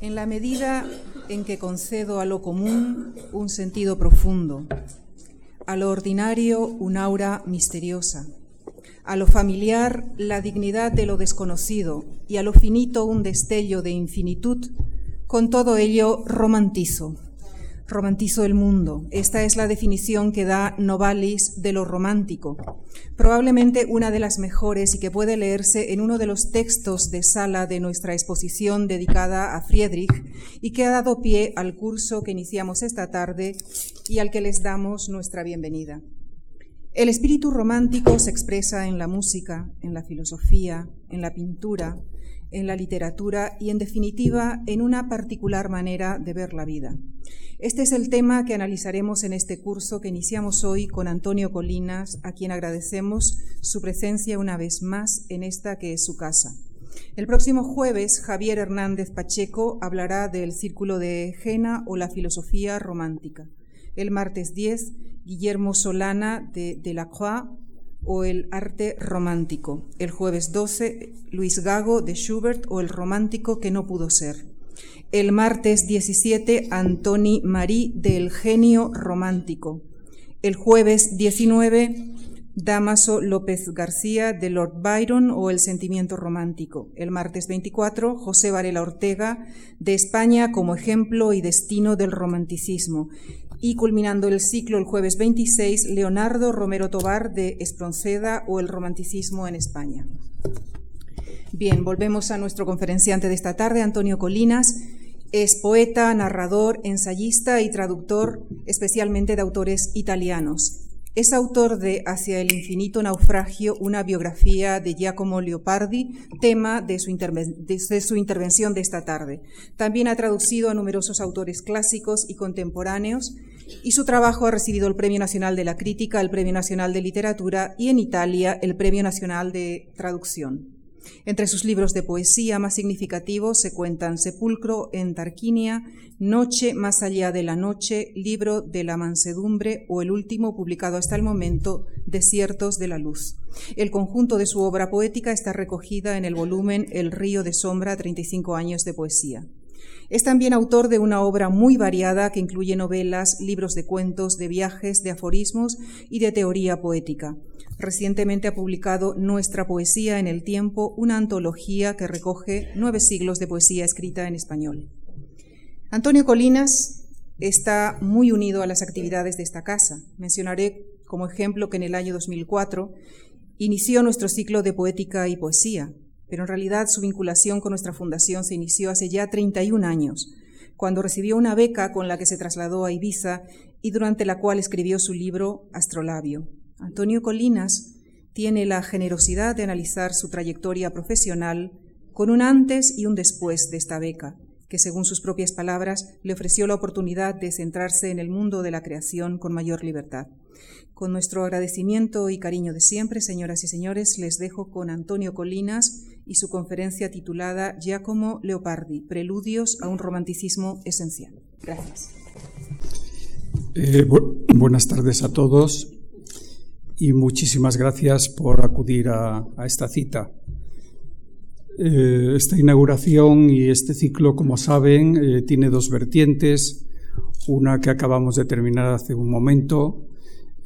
en la medida en que concedo a lo común un sentido profundo, a lo ordinario un aura misteriosa, a lo familiar la dignidad de lo desconocido y a lo finito un destello de infinitud, con todo ello romantizo Romantizo el mundo. Esta es la definición que da Novalis de lo romántico, probablemente una de las mejores y que puede leerse en uno de los textos de sala de nuestra exposición dedicada a Friedrich y que ha dado pie al curso que iniciamos esta tarde y al que les damos nuestra bienvenida. El espíritu romántico se expresa en la música, en la filosofía, en la pintura, en la literatura y, en definitiva, en una particular manera de ver la vida. Este es el tema que analizaremos en este curso que iniciamos hoy con Antonio Colinas, a quien agradecemos su presencia una vez más en esta que es su casa. El próximo jueves, Javier Hernández Pacheco hablará del Círculo de Jena o la filosofía romántica. El martes 10, Guillermo Solana de Delacroix o el arte romántico. El jueves 12, Luis Gago de Schubert o el romántico que no pudo ser. El martes 17, Antoni Marí del genio romántico. El jueves 19, Damaso López García de Lord Byron o El sentimiento romántico. El martes 24, José Varela Ortega de España como ejemplo y destino del romanticismo. Y culminando el ciclo el jueves 26, Leonardo Romero Tobar de Espronceda o El romanticismo en España. Bien, volvemos a nuestro conferenciante de esta tarde, Antonio Colinas. Es poeta, narrador, ensayista y traductor, especialmente de autores italianos. Es autor de Hacia el infinito naufragio, una biografía de Giacomo Leopardi, tema de su, de su, intervención de esta tarde. También ha traducido a numerosos autores clásicos y contemporáneos y su trabajo ha recibido el Premio Nacional de la Crítica, el Premio Nacional de Literatura y en Italia el Premio Nacional de Traducción. Entre sus libros de poesía más significativos se cuentan Sepulcro en Tarquinia, Noche más allá de la noche, Libro de la mansedumbre o el último publicado hasta el momento, Desiertos de la luz. El conjunto de su obra poética está recogida en el volumen El río de sombra, 35 años de poesía. Es también autor de una obra muy variada que incluye novelas, libros de cuentos, de viajes, de aforismos y de teoría poética. Recientemente ha publicado Nuestra poesía en el tiempo, una antología que recoge nueve siglos de poesía escrita en español. Antonio Colinas está muy unido a las actividades de esta casa. Mencionaré como ejemplo que en el año 2004 inició nuestro ciclo de poética y poesía, pero en realidad su vinculación con nuestra fundación se inició hace ya 31 años, cuando recibió una beca con la que se trasladó a Ibiza y durante la cual escribió su libro Astrolabio. Antonio Colinas tiene la generosidad de analizar su trayectoria profesional con un antes y un después de esta beca, que según sus propias palabras le ofreció la oportunidad de centrarse en el mundo de la creación con mayor libertad. Con nuestro agradecimiento y cariño de siempre, señoras y señores, les dejo con Antonio Colinas y su conferencia titulada Giacomo Leopardi, Preludios a un romanticismo esencial. Gracias. Eh, buenas tardes a todos y muchísimas gracias por acudir a, esta cita. Eh, esta inauguración y este ciclo, como saben, eh, tiene dos vertientes. Una que acabamos de terminar hace un momento,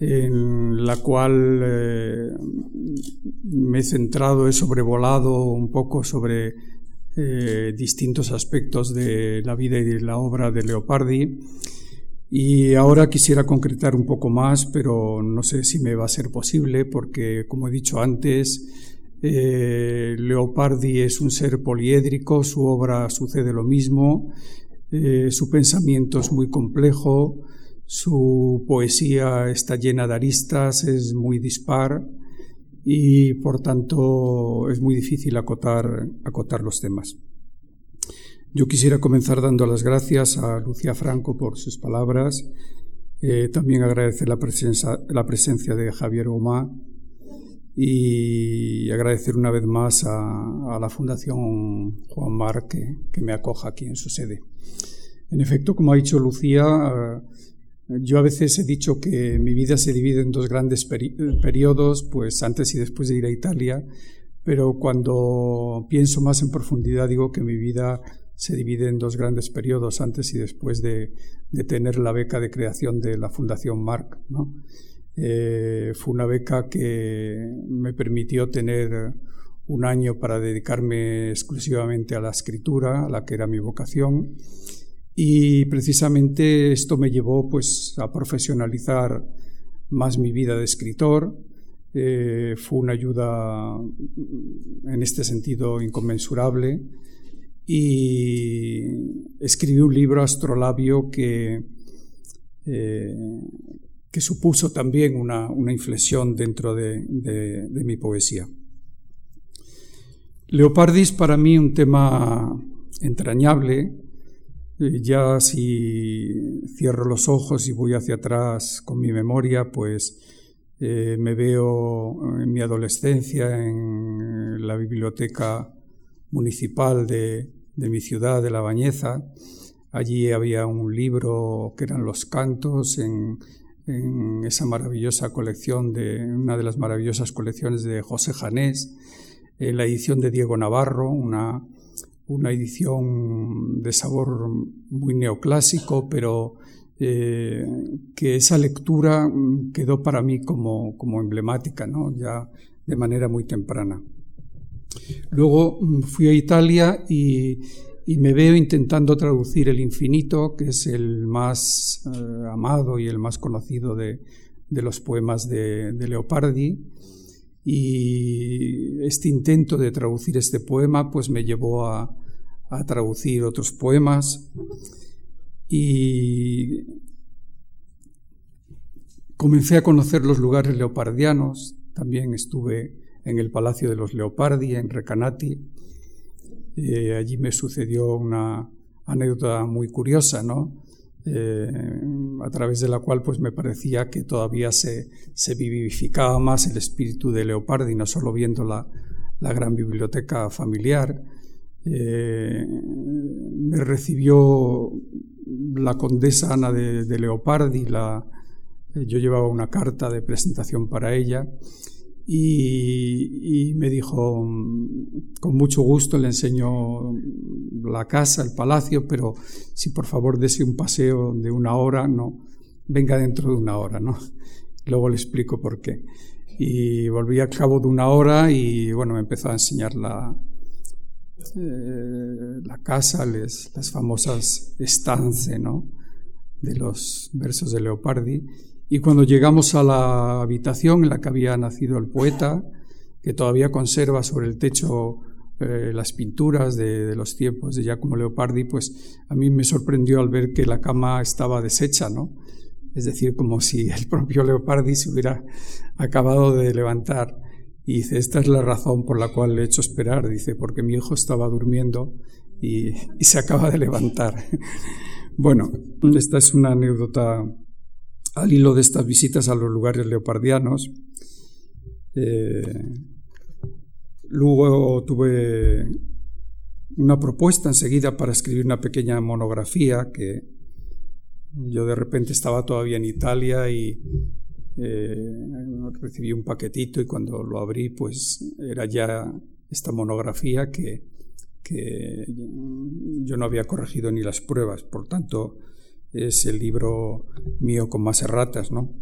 en la cual eh, me he centrado, he sobrevolado un poco sobre distintos aspectos de la vida y de la obra de Leopardi y ahora quisiera concretar un poco más, pero no sé si me va a ser posible, porque como he dicho antes, eh, Leopardi es un ser poliédrico, su obra sucede lo mismo, eh, su pensamiento es muy complejo, su poesía está llena de aristas, es muy dispar y por tanto es muy difícil acotar, acotar los temas. Yo quisiera comenzar dando las gracias a Lucía Franco por sus palabras. Eh, también agradecer la presencia, la presencia de Javier Gomá y agradecer una vez más a, la Fundación Juan Mar que, me acoja aquí en su sede. En efecto, como ha dicho Lucía, eh, yo a veces he dicho que mi vida se divide en dos grandes periodos, pues antes y después de ir a Italia, pero cuando pienso más en profundidad digo que mi vida se divide en dos grandes periodos antes y después de, tener la beca de creación de la Fundación Marc. Eh, fue una beca que me permitió tener un año para dedicarme exclusivamente a la escritura, la que era mi vocación, y precisamente esto me llevó pues a profesionalizar más mi vida de escritor. Eh, fue una ayuda en este sentido inconmensurable y escribí un libro astrolabio que, eh, que supuso también una, inflexión dentro de, mi poesía. Leopardis para mí un tema entrañable, eh, ya si cierro los ojos y voy hacia atrás con mi memoria, pues eh, me veo en mi adolescencia en la biblioteca municipal de, mi ciudad, de La Bañeza. Allí había un libro que eran los cantos en, esa maravillosa colección de una de las maravillosas colecciones de José Janés, en la edición de Diego Navarro, una una edición de sabor muy neoclásico, pero eh, que esa lectura quedó para mí como, como emblemática, ¿no? ya de manera muy temprana. Luego mm, fui a Italia y, me veo intentando traducir El Infinito, que es el más eh, amado y el más conocido de, los poemas de, de Leopardi. Y este intento de traducir este poema pues me llevó a, traducir otros poemas. Y comencé a conocer los lugares leopardianos, también estuve en el Palacio de los Leopardi, en Recanati, allí me sucedió una anécdota muy curiosa, ¿no? Eh, a través de la cual pues me parecía que todavía se, vivificaba más el espíritu de Leopardi, no solo viendo la, gran biblioteca familiar. Eh, me recibió la condesa Ana de, Leopardi, la, yo llevaba una carta de presentación para ella y, me dijo, con mucho gusto le enseño la casa, el palacio, pero si por favor dese un paseo de una hora, no, venga dentro de una hora, ¿no? Luego le explico por qué. Y volví al cabo de una hora y bueno, me empezó a enseñar la, eh, la casa, las famosas estancias, ¿no? De los versos de Leopardi y cuando llegamos a la habitación en la que había nacido el poeta, que todavía conserva sobre el techo eh, las pinturas de, los tiempos de Giacomo Leopardi, pues a mí me sorprendió al ver que la cama estaba deshecha, ¿no? Es decir, como si el propio Leopardi se hubiera acabado de levantar. Y dice, esta es la razón por la cual le he hecho esperar, dice, porque mi hijo estaba durmiendo y, y se acaba de levantar. bueno, esta es una anécdota al hilo de estas visitas a los lugares leopardianos. Eh, luego tuve una propuesta enseguida para escribir una pequeña monografía que yo de repente estaba todavía en Italia y eh, recibí un paquetito y cuando lo abrí pues era ya esta monografía que, que yo no había corregido ni las pruebas, por tanto es el libro mío con más erratas, ¿no?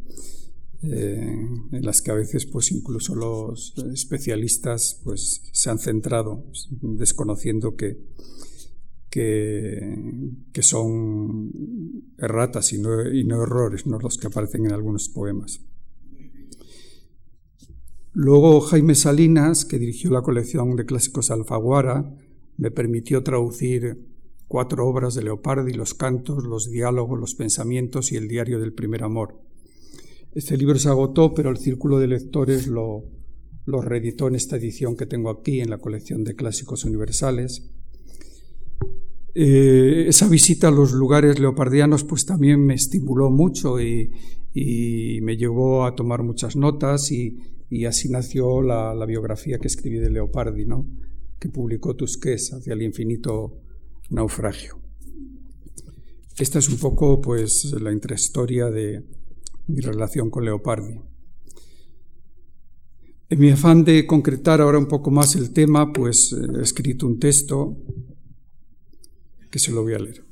Eh, en las que a veces pues incluso los especialistas pues se han centrado desconociendo que, que, son erratas y no, y no errores, no los que aparecen en algunos poemas. Luego Jaime Salinas, que dirigió la colección de clásicos Alfaguara, me permitió traducir cuatro obras de Leopardi, los cantos, los diálogos, los pensamientos y el diario del primer amor. Este libro se agotó, pero el círculo de lectores lo, reeditó en esta edición que tengo aquí, en la colección de clásicos universales. Eh, esa visita a los lugares leopardianos pues también me estimuló mucho y, me llevó a tomar muchas notas y, así nació la, biografía que escribí de Leopardi, ¿no? que publicó Tusqués hacia el infinito naufragio. Esta es un poco pues la intrahistoria de mi relación con Leopardi. En mi afán de concretar ahora un poco más el tema, pues he escrito un texto que se lo voy a leer.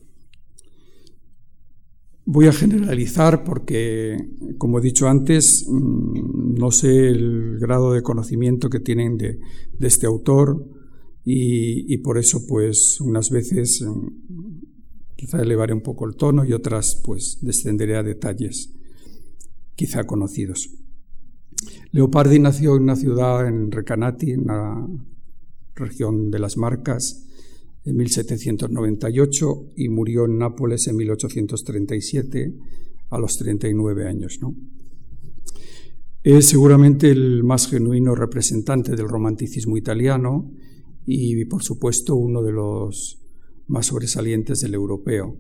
Voy a generalizar porque, como he dicho antes, mm, no sé el grado de conocimiento que tienen de, este autor y, por eso, pues, unas veces mm, quizá elevaré un poco el tono y otras, pues, descenderé a detalles quizá conocidos. Leopardi nació en una ciudad en Recanati, en la región de las Marcas, en 1798 y murió en Nápoles en 1837 a los 39 años. ¿no? Es seguramente el más genuino representante del romanticismo italiano y, por supuesto, uno de los más sobresalientes del europeo.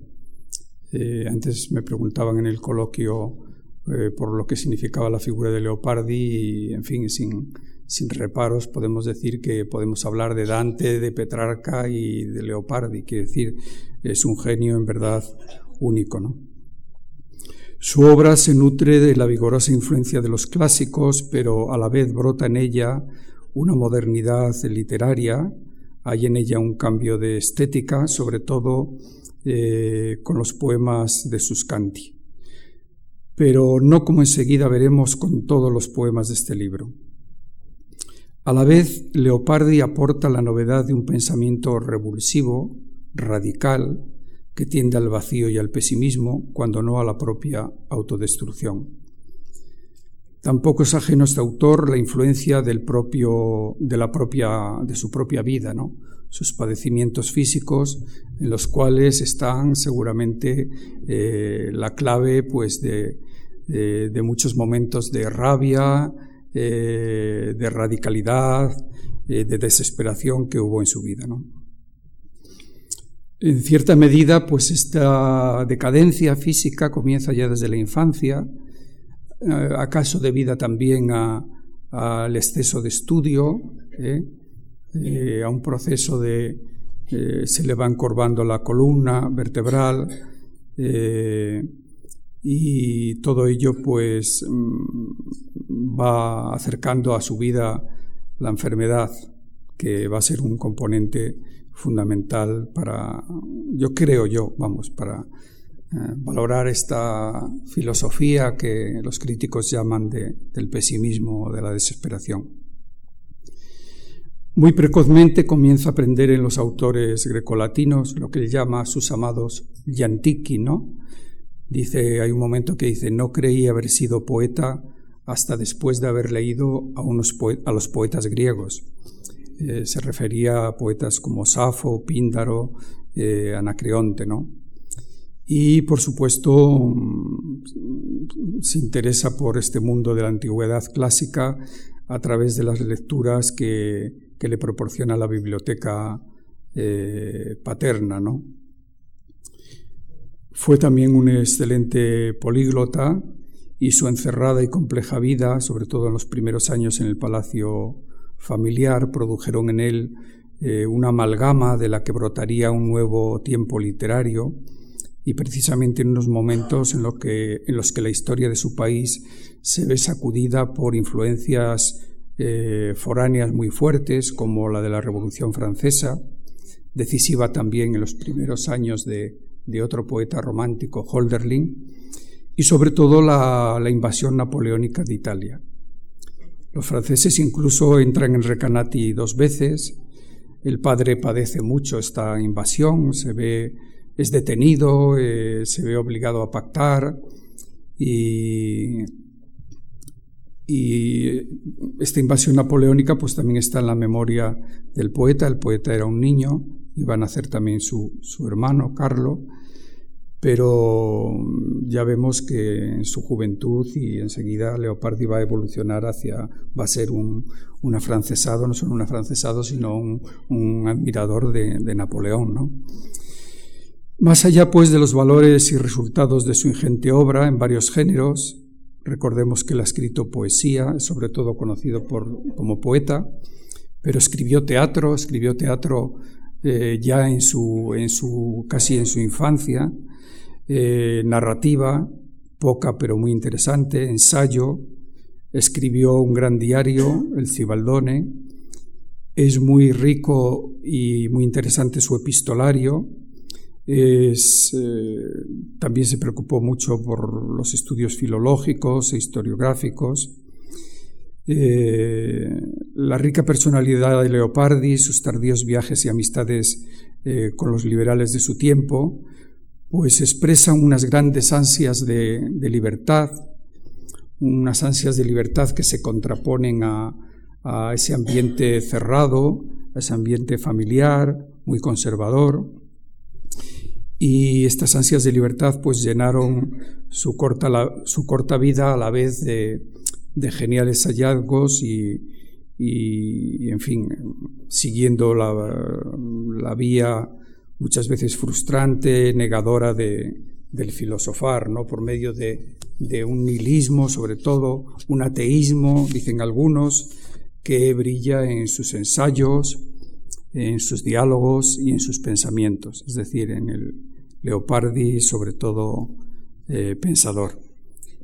Eh, antes me preguntaban en el coloquio eh, por lo que significaba la figura de Leopardi y, en fin, sin, sin reparos podemos decir que podemos hablar de Dante, de Petrarca y de Leopardi, quiere decir, es un genio en verdad único. ¿no? Su obra se nutre de la vigorosa influencia de los clásicos, pero a la vez brota en ella una modernidad literaria, hay en ella un cambio de estética, sobre todo eh, con los poemas de Suscanti, pero no como enseguida veremos con todos los poemas de este libro. A la vez, Leopardi aporta la novedad de un pensamiento revulsivo, radical, que tiende al vacío y al pesimismo, cuando no a la propia autodestrucción. Tampoco es ajeno a este autor la influencia de, la propia, de su propia vida, ¿no? sus padecimientos físicos, en los cuales están seguramente eh, la clave pues, de, de muchos momentos de rabia, eh, de radicalidad, eh, de desesperación que hubo en su vida. En cierta medida, pues esta decadencia física comienza ya desde la infancia, eh, acaso debida también al exceso de estudio, a un proceso de se le va encorvando la columna vertebral, y todo ello pues mm, va acercando a su vida la enfermedad que va a ser un componente fundamental para yo creo yo vamos para eh, valorar esta filosofía que los críticos llaman de, del pesimismo o de la desesperación muy precozmente comienza a aprender en los autores grecolatinos lo que él llama sus amados yantiki, ¿no? Dice, hay un momento que dice, no creí haber sido poeta hasta después de haber leído a, unos a los poetas griegos. Eh, se refería a poetas como Safo, Píndaro, eh, Anacreonte, ¿no? Y, por supuesto, mm, se interesa por este mundo de la antigüedad clásica a través de las lecturas que, le proporciona la biblioteca eh, paterna, ¿no? Fue también un excelente políglota y su encerrada y compleja vida, sobre todo en los primeros años en el palacio familiar, produjeron en él eh, una amalgama de la que brotaría un nuevo tiempo literario y precisamente en unos momentos en, que, en los que la historia de su país se ve sacudida por influencias eh, foráneas muy fuertes, como la de la Revolución Francesa, decisiva también en los primeros años de, de otro poeta romántico, Holderlin, y sobre todo la, invasión napoleónica de Italia. Los franceses incluso entran en Recanati dos veces. El padre padece mucho esta invasión, se ve, es detenido, eh, se ve obligado a pactar y, y esta invasión napoleónica pues también está en la memoria del poeta. El poeta era un niño, iba a nacer también su, su hermano, Carlo, pero ya vemos que en su juventud y enseguida Leopardi va a evolucionar hacia, va a ser un, afrancesado, no solo un afrancesado, sino un, admirador de, Napoleón. ¿no? Más allá, pues, de los valores y resultados de su ingente obra en varios géneros, recordemos que él ha escrito poesía, sobre todo conocido por, como poeta, pero escribió teatro, escribió teatro eh, ya en su, en su, casi en su infancia, eh, narrativa, poca pero muy interesante, ensayo, escribió un gran diario, el Cibaldone, es muy rico y muy interesante su epistolario, Eh, también se preocupó mucho por los estudios filológicos e historiográficos. Eh, la rica personalidad de Leopardi, sus tardíos viajes y amistades eh, con los liberales de su tiempo, pues expresan unas grandes ansias de, libertad, unas ansias de libertad que se contraponen a ese ambiente cerrado, a ese ambiente familiar, muy conservador. Y estas ansias de libertad pues llenaron su corta, su corta vida a la vez de, de geniales hallazgos y, y, en fin, siguiendo la, la, vía muchas veces frustrante, negadora de, del filosofar, ¿no? por medio de, de un nihilismo, sobre todo un ateísmo, dicen algunos, que brilla en sus ensayos, en sus diálogos y en sus pensamientos, es decir, en el Leopardi, sobre todo eh, pensador,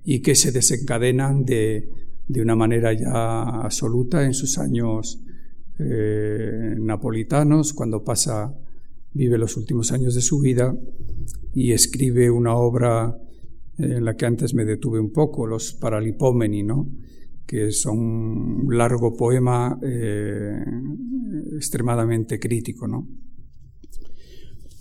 y que se desencadenan de, de, una manera ya absoluta en sus años eh, napolitanos, cuando pasa, vive los últimos años de su vida y escribe una obra en la que antes me detuve un poco, los Paralipómeni, ¿no? que son un largo poema eh, extremadamente crítico. ¿no?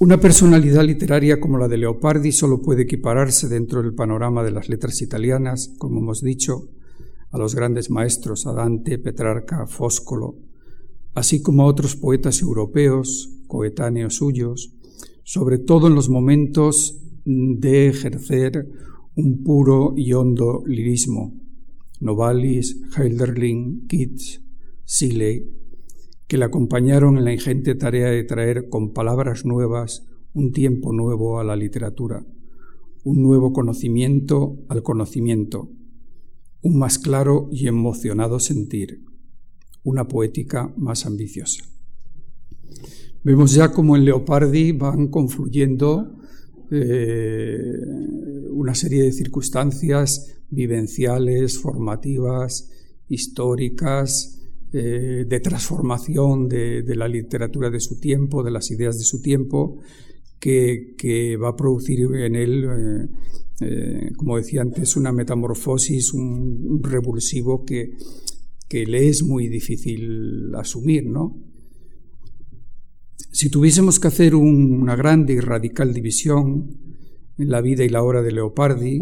Una personalidad literaria como la de Leopardi solo puede equipararse dentro del panorama de las letras italianas, como hemos dicho, a los grandes maestros, a Dante, Petrarca, Fóscolo, así como a otros poetas europeos, coetáneos suyos, sobre todo en los momentos de ejercer un puro y hondo lirismo, Novalis, Heiderling, Keats, Seeley, que le acompañaron en la ingente tarea de traer con palabras nuevas un tiempo nuevo a la literatura, un nuevo conocimiento al conocimiento, un más claro y emocionado sentir, una poética más ambiciosa. Vemos ya cómo en Leopardi van confluyendo eh, una serie de circunstancias vivenciales, formativas, históricas, eh, de transformación de, la literatura de su tiempo, de las ideas de su tiempo, que, va a producir en él, eh, eh, como decía antes, una metamorfosis, un, revulsivo que, que, le es muy difícil asumir, ¿no? Si tuviésemos que hacer una grande y radical división en la vida y la obra de Leopardi,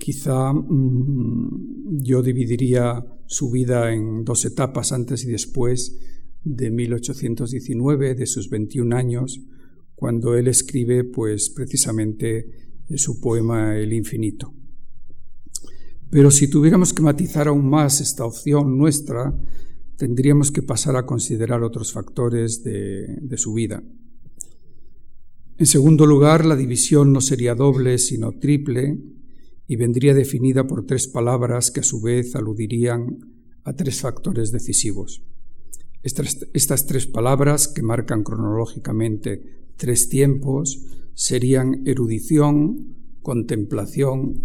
quizá mm, yo dividiría su vida en dos etapas, antes y después de 1819, de sus 21 años, cuando él escribe pues precisamente su poema El infinito. Pero si tuviéramos que matizar aún más esta opción nuestra, tendríamos que pasar a considerar otros factores de su vida. En segundo lugar, la división no sería doble, sino triple, y vendría definida por tres palabras que a su vez aludirían a tres factores decisivos. Estas, tres palabras, que marcan cronológicamente tres tiempos, serían erudición, contemplación,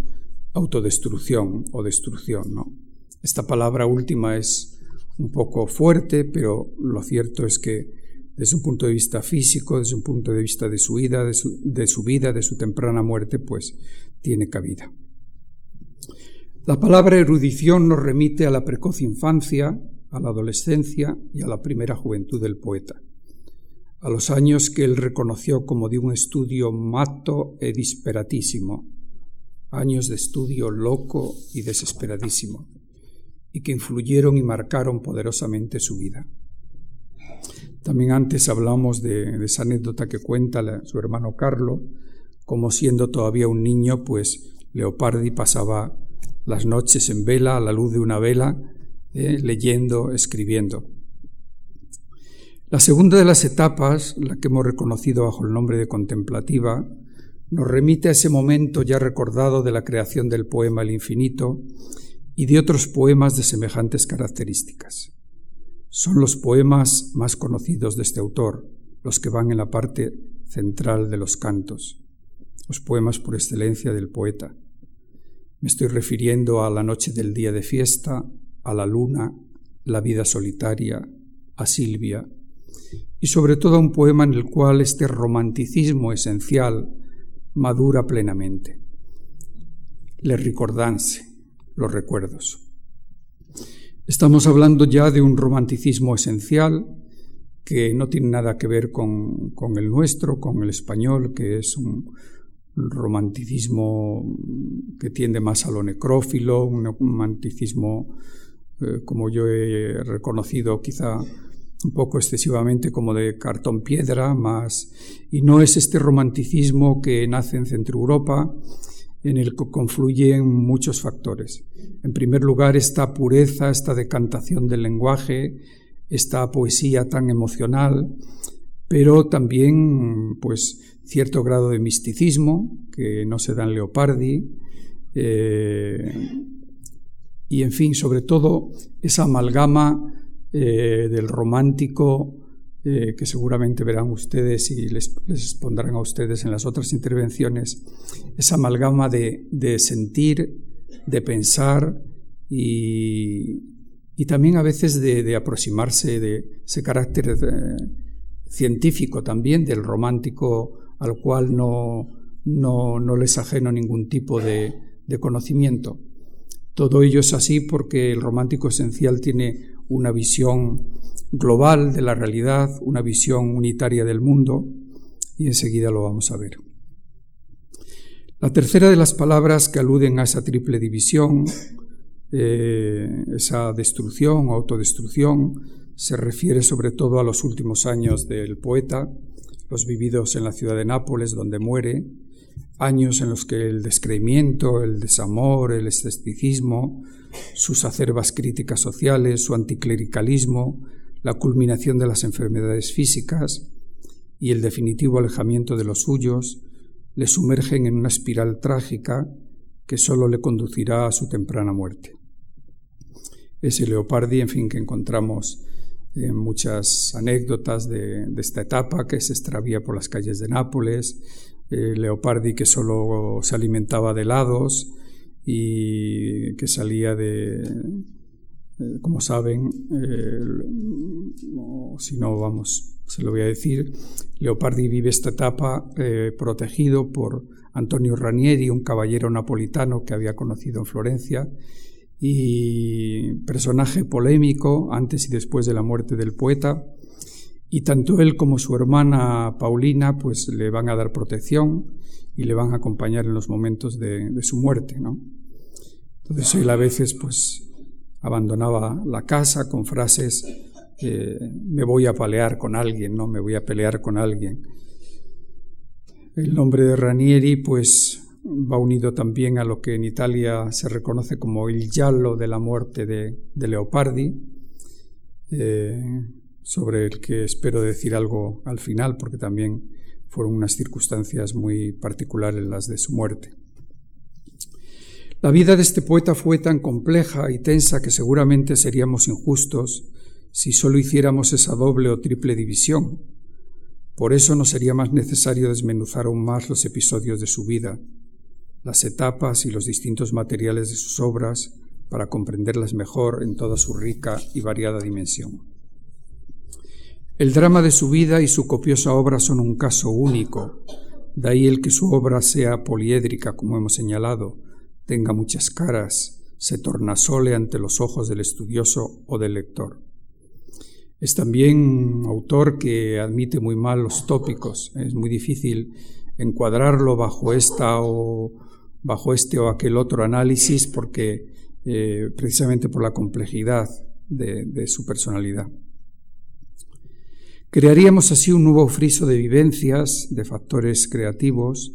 autodestrucción o destrucción. ¿no? Esta palabra última es un poco fuerte, pero lo cierto es que desde un punto de vista físico, desde un punto de vista de su vida, de su, de su vida, de su temprana muerte, pues tiene cabida. La palabra erudición nos remite a la precoz infancia, a la adolescencia y a la primera juventud del poeta, a los años que él reconoció como de un estudio mato e disperatísimo, años de estudio loco y desesperadísimo, y que influyeron y marcaron poderosamente su vida. También antes hablamos de, esa anécdota que cuenta su hermano Carlo, como siendo todavía un niño, pues Leopardi pasaba las noches en vela, a la luz de una vela, eh, leyendo, escribiendo. La segunda de las etapas, la que hemos reconocido bajo el nombre de contemplativa, nos remite a ese momento ya recordado de la creación del poema El infinito y de otros poemas de semejantes características. Son los poemas más conocidos de este autor, los que van en la parte central de los cantos, los poemas por excelencia del poeta. Me estoy refiriendo a la noche del día de fiesta, a la luna, la vida solitaria, a Silvia y sobre todo un poema en el cual este romanticismo esencial madura plenamente. Le ricordanse, los recuerdos. Estamos hablando ya de un romanticismo esencial que no tiene nada que ver con, con el nuestro, con el español, que es un, romanticismo que tiende más a lo necrófilo, un romanticismo, eh, como yo he reconocido quizá un poco excesivamente como de cartón piedra, más y no es este romanticismo que nace en Centro Europa, en el que confluyen muchos factores. En primer lugar, esta pureza, esta decantación del lenguaje, esta poesía tan emocional, pero también pues cierto grado de misticismo que no se da en Leopardi eh, y en fin sobre todo esa amalgama eh, del romántico eh, que seguramente verán ustedes y les, expondrán a ustedes en las otras intervenciones esa amalgama de, sentir de pensar y, también a veces de, aproximarse de ese carácter científico también del romántico al cual no, no, les ajeno ningún tipo de, de conocimiento. Todo ello es así porque el romántico esencial tiene una visión global de la realidad, una visión unitaria del mundo, y enseguida lo vamos a ver. La tercera de las palabras que aluden a esa triple división, eh, esa destrucción o autodestrucción, se refiere sobre todo a los últimos años del poeta, los vividos en la ciudad de Nápoles, donde muere, años en los que el descreimiento, el desamor, el escepticismo, sus acerbas críticas sociales, su anticlericalismo, la culminación de las enfermedades físicas y el definitivo alejamiento de los suyos le sumergen en una espiral trágica que sólo le conducirá a su temprana muerte. Ese Leopardi, en fin, que encontramos en muchas anécdotas de, esta etapa, que se extravía por las calles de Nápoles, eh, Leopardi que solo se alimentaba de helados y que salía de, eh, como saben, eh, si no, vamos, se lo voy a decir, Leopardi vive esta etapa protegido por Antonio Ranieri, un caballero napolitano que había conocido en Florencia y personaje polémico antes y después de la muerte del poeta, y tanto él como su hermana Paulina pues le van a dar protección y le van a acompañar en los momentos de, su muerte, ¿no? Entonces él a veces pues abandonaba la casa con frases eh, me voy a pelear con alguien, ¿no? Me voy a pelear con alguien. El nombre de Ranieri pues va unido también a lo que en Italia se reconoce como el giallo de la muerte de, Leopardi, eh, sobre el que espero decir algo al final, porque también fueron unas circunstancias muy particulares las de su muerte. La vida de este poeta fue tan compleja y tensa que seguramente seríamos injustos si solo hiciéramos esa doble o triple división. Por eso no sería más necesario desmenuzar aún más los episodios de su vida, las etapas y los distintos materiales de sus obras para comprenderlas mejor en toda su rica y variada dimensión. El drama de su vida y su copiosa obra son un caso único, de ahí el que su obra sea poliédrica, como hemos señalado, tenga muchas caras, se tornasole ante los ojos del estudioso o del lector. Es también un autor que admite muy mal los tópicos, es muy difícil encuadrarlo bajo esta o bajo este o aquel otro análisis porque eh, precisamente por la complejidad de, su personalidad. Crearíamos así un nuevo friso de vivencias, de factores creativos,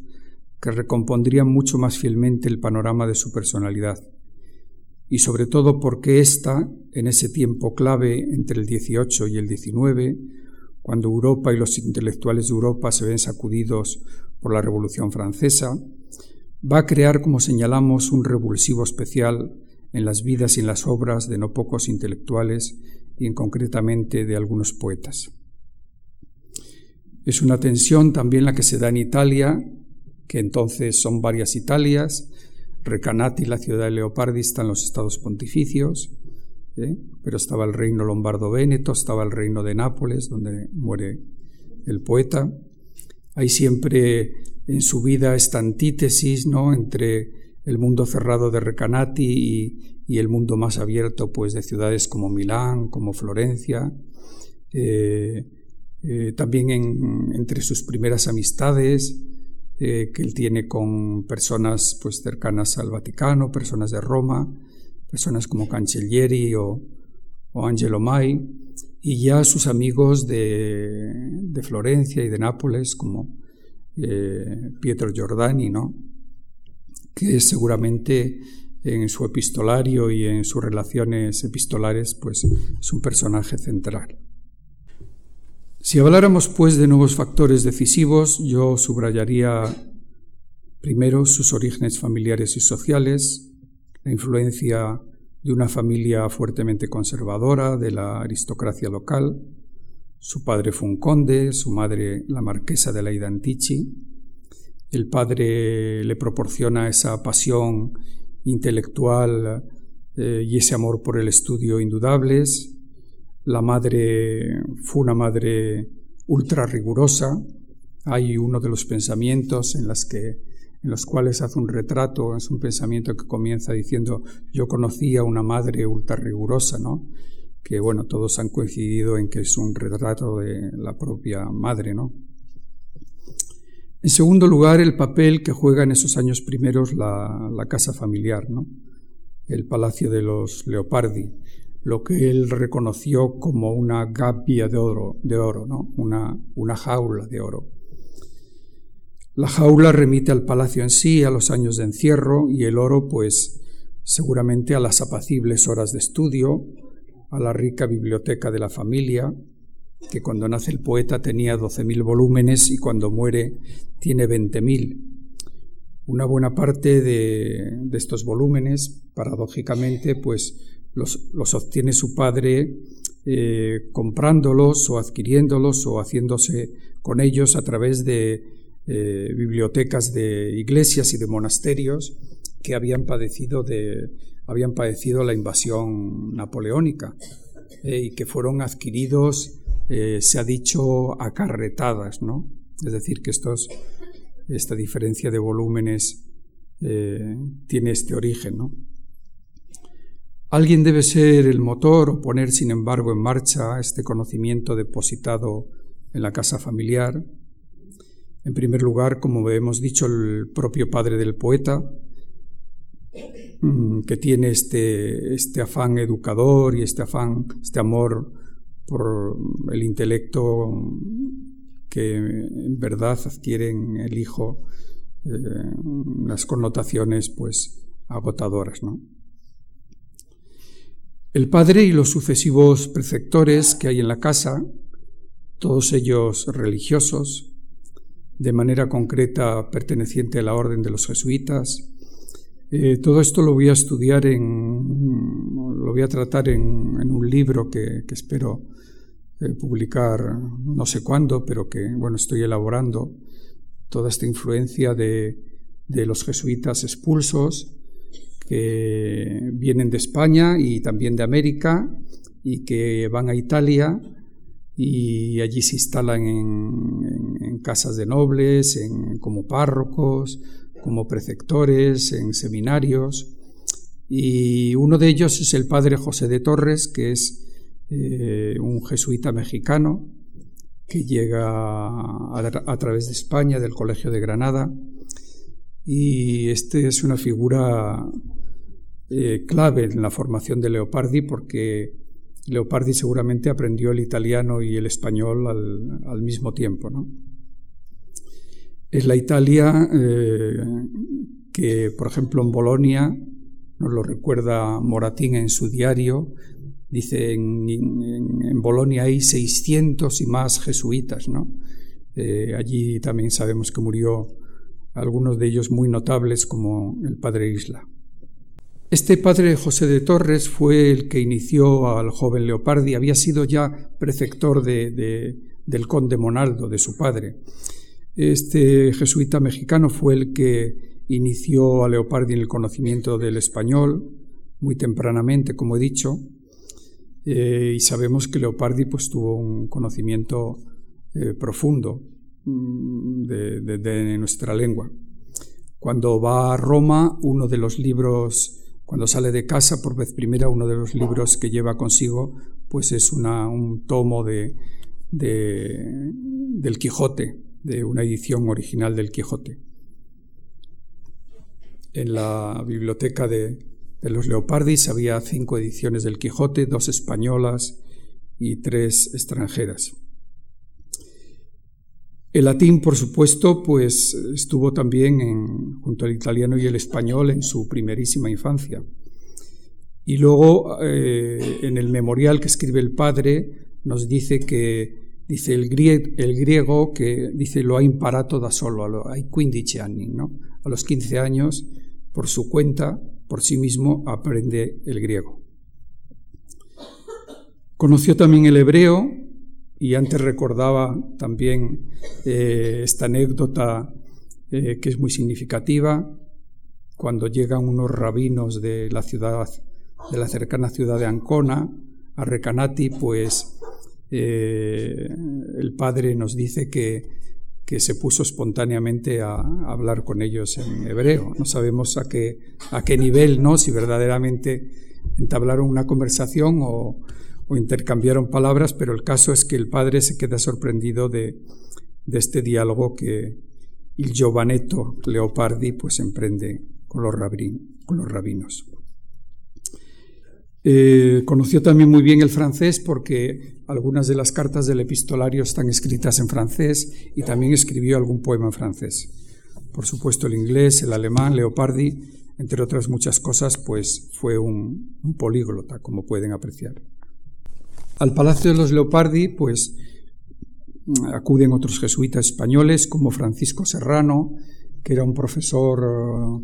que recompondrían mucho más fielmente el panorama de su personalidad. Y sobre todo porque ésta, en ese tiempo clave entre el 18 y el 19, cuando Europa y los intelectuales de Europa se ven sacudidos por la Revolución Francesa, va a crear, como señalamos, un revulsivo especial en las vidas y en las obras de no pocos intelectuales y en concretamente de algunos poetas. Es una tensión también la que se da en Italia, que entonces son varias Italias, Recanati, la ciudad de Leopardi, están los estados pontificios, ¿eh? pero estaba el reino lombardo-véneto, estaba el reino de Nápoles, donde muere el poeta. Hay siempre en su vida esta antítesis ¿no? entre el mundo cerrado de Recanati y, el mundo más abierto pues, de ciudades como Milán, como Florencia. Eh, eh, también entre sus primeras amistades que él tiene con personas pues, cercanas al Vaticano, personas de Roma, personas como Cancellieri o, Angelo Mai, y ya sus amigos de, Florencia y de Nápoles, como eh, Pietro Giordani, ¿no? que seguramente en su epistolario y en sus relaciones epistolares pues, es un personaje central. Si habláramos pues de nuevos factores decisivos, yo subrayaría primero sus orígenes familiares y sociales, la influencia de una familia fuertemente conservadora de la aristocracia local. Su padre fue un conde, su madre la marquesa de la Idantici. El padre le proporciona esa pasión intelectual eh, y ese amor por el estudio indudables. La madre fue una madre ultra rigurosa. Hay uno de los pensamientos en que en los cuales hace un retrato, es un pensamiento que comienza diciendo yo conocí a una madre ultra rigurosa, ¿no? Que bueno, todos han coincidido en que es un retrato de la propia madre, ¿no? En segundo lugar, el papel que juega en esos años primeros la, casa familiar, ¿no? El palacio de los Leopardi, lo que él reconoció como una gabbia de oro, de oro ¿no? una, una jaula de oro. La jaula remite al palacio en sí, a los años de encierro, y el oro, pues, seguramente a las apacibles horas de estudio, a la rica biblioteca de la familia, que cuando nace el poeta tenía 12.000 volúmenes y cuando muere tiene 20.000. Una buena parte de, estos volúmenes, paradójicamente, pues los, obtiene su padre eh, comprándolos o adquiriéndolos o haciéndose con ellos a través de eh, bibliotecas de iglesias y de monasterios que habían padecido, de, habían padecido la invasión napoleónica eh, y que fueron adquiridos, eh, se ha dicho, acarretadas, ¿no? Es decir, que estos, esta diferencia de volúmenes tiene este origen. Alguien debe ser el motor o poner, sin embargo, en marcha este conocimiento depositado en la casa familiar, en primer lugar, como hemos dicho, el propio padre del poeta, que tiene este, este afán educador y este afán, este amor por el intelecto que en verdad adquieren el hijo eh, unas connotaciones pues agotadoras. ¿no? El padre y los sucesivos preceptores que hay en la casa, todos ellos religiosos, de manera concreta perteneciente a la orden de los jesuitas. Eh, todo esto lo voy a estudiar en, lo voy a tratar en, un libro que, espero eh, publicar no sé cuándo, pero que bueno estoy elaborando toda esta influencia de, los jesuitas expulsos que vienen de España y también de América y que van a Italia y allí se instalan en, casas de nobles, en, como párrocos, como preceptores, en seminarios. Y uno de ellos es el padre José de Torres, que es eh, un jesuita mexicano que llega a, través de España, del Colegio de Granada. Y este es una figura eh, clave en la formación de Leopardi porque Leopardi seguramente aprendió el italiano y el español al, mismo tiempo. ¿no? Es la Italia eh, que, por ejemplo, en Bolonia, nos lo recuerda Moratín en su diario, dice en, Bolonia hay 600 y más jesuitas. ¿no? Eh, allí también sabemos que murió algunos de ellos muy notables como el padre Isla. Este padre José de Torres fue el que inició al joven Leopardi, había sido ya preceptor de, del conde Monaldo, de su padre. Este jesuita mexicano fue el que inició a Leopardi en el conocimiento del español, muy tempranamente, como he dicho, y sabemos que Leopardi pues, tuvo un conocimiento profundo mm, de nuestra lengua. Cuando va a Roma, uno de los libros, cuando sale de casa por vez primera, uno de los libros que lleva consigo, pues es un tomo de, del Quijote, de una edición original del Quijote. En la biblioteca de, de los Leopardis había cinco ediciones del Quijote, dos españolas y tres extranjeras. El latín, por supuesto, pues estuvo también junto al italiano y el español en su primerísima infancia. Y luego, eh, en el memorial que escribe el padre, nos dice que, dice el, griego, que dice lo ha imparato da solo, hay 15 anni, ¿no? A los 15 años, por su cuenta, por sí mismo, aprende el griego. Conoció también el hebreo, y antes recordaba también eh, esta anécdota eh, que es muy significativa, cuando llegan unos rabinos de la ciudad, de la cercana ciudad de Ancona, a Recanati, pues eh, el padre nos dice que, que, se puso espontáneamente a, hablar con ellos en hebreo. No sabemos a qué, a qué nivel, ¿no? Si verdaderamente entablaron una conversación o, o intercambiaron palabras, pero el caso es que el padre se queda sorprendido de, este diálogo que el Giovanetto Leopardi pues emprende con los, con los rabinos. Eh, conoció también muy bien el francés porque algunas de las cartas del epistolario están escritas en francés y también escribió algún poema en francés. Por supuesto el inglés, el alemán, Leopardi, entre otras muchas cosas, pues fue un políglota, como pueden apreciar. Al Palacio de los Leopardi, pues acuden otros jesuitas españoles como Francisco Serrano, que era un profesor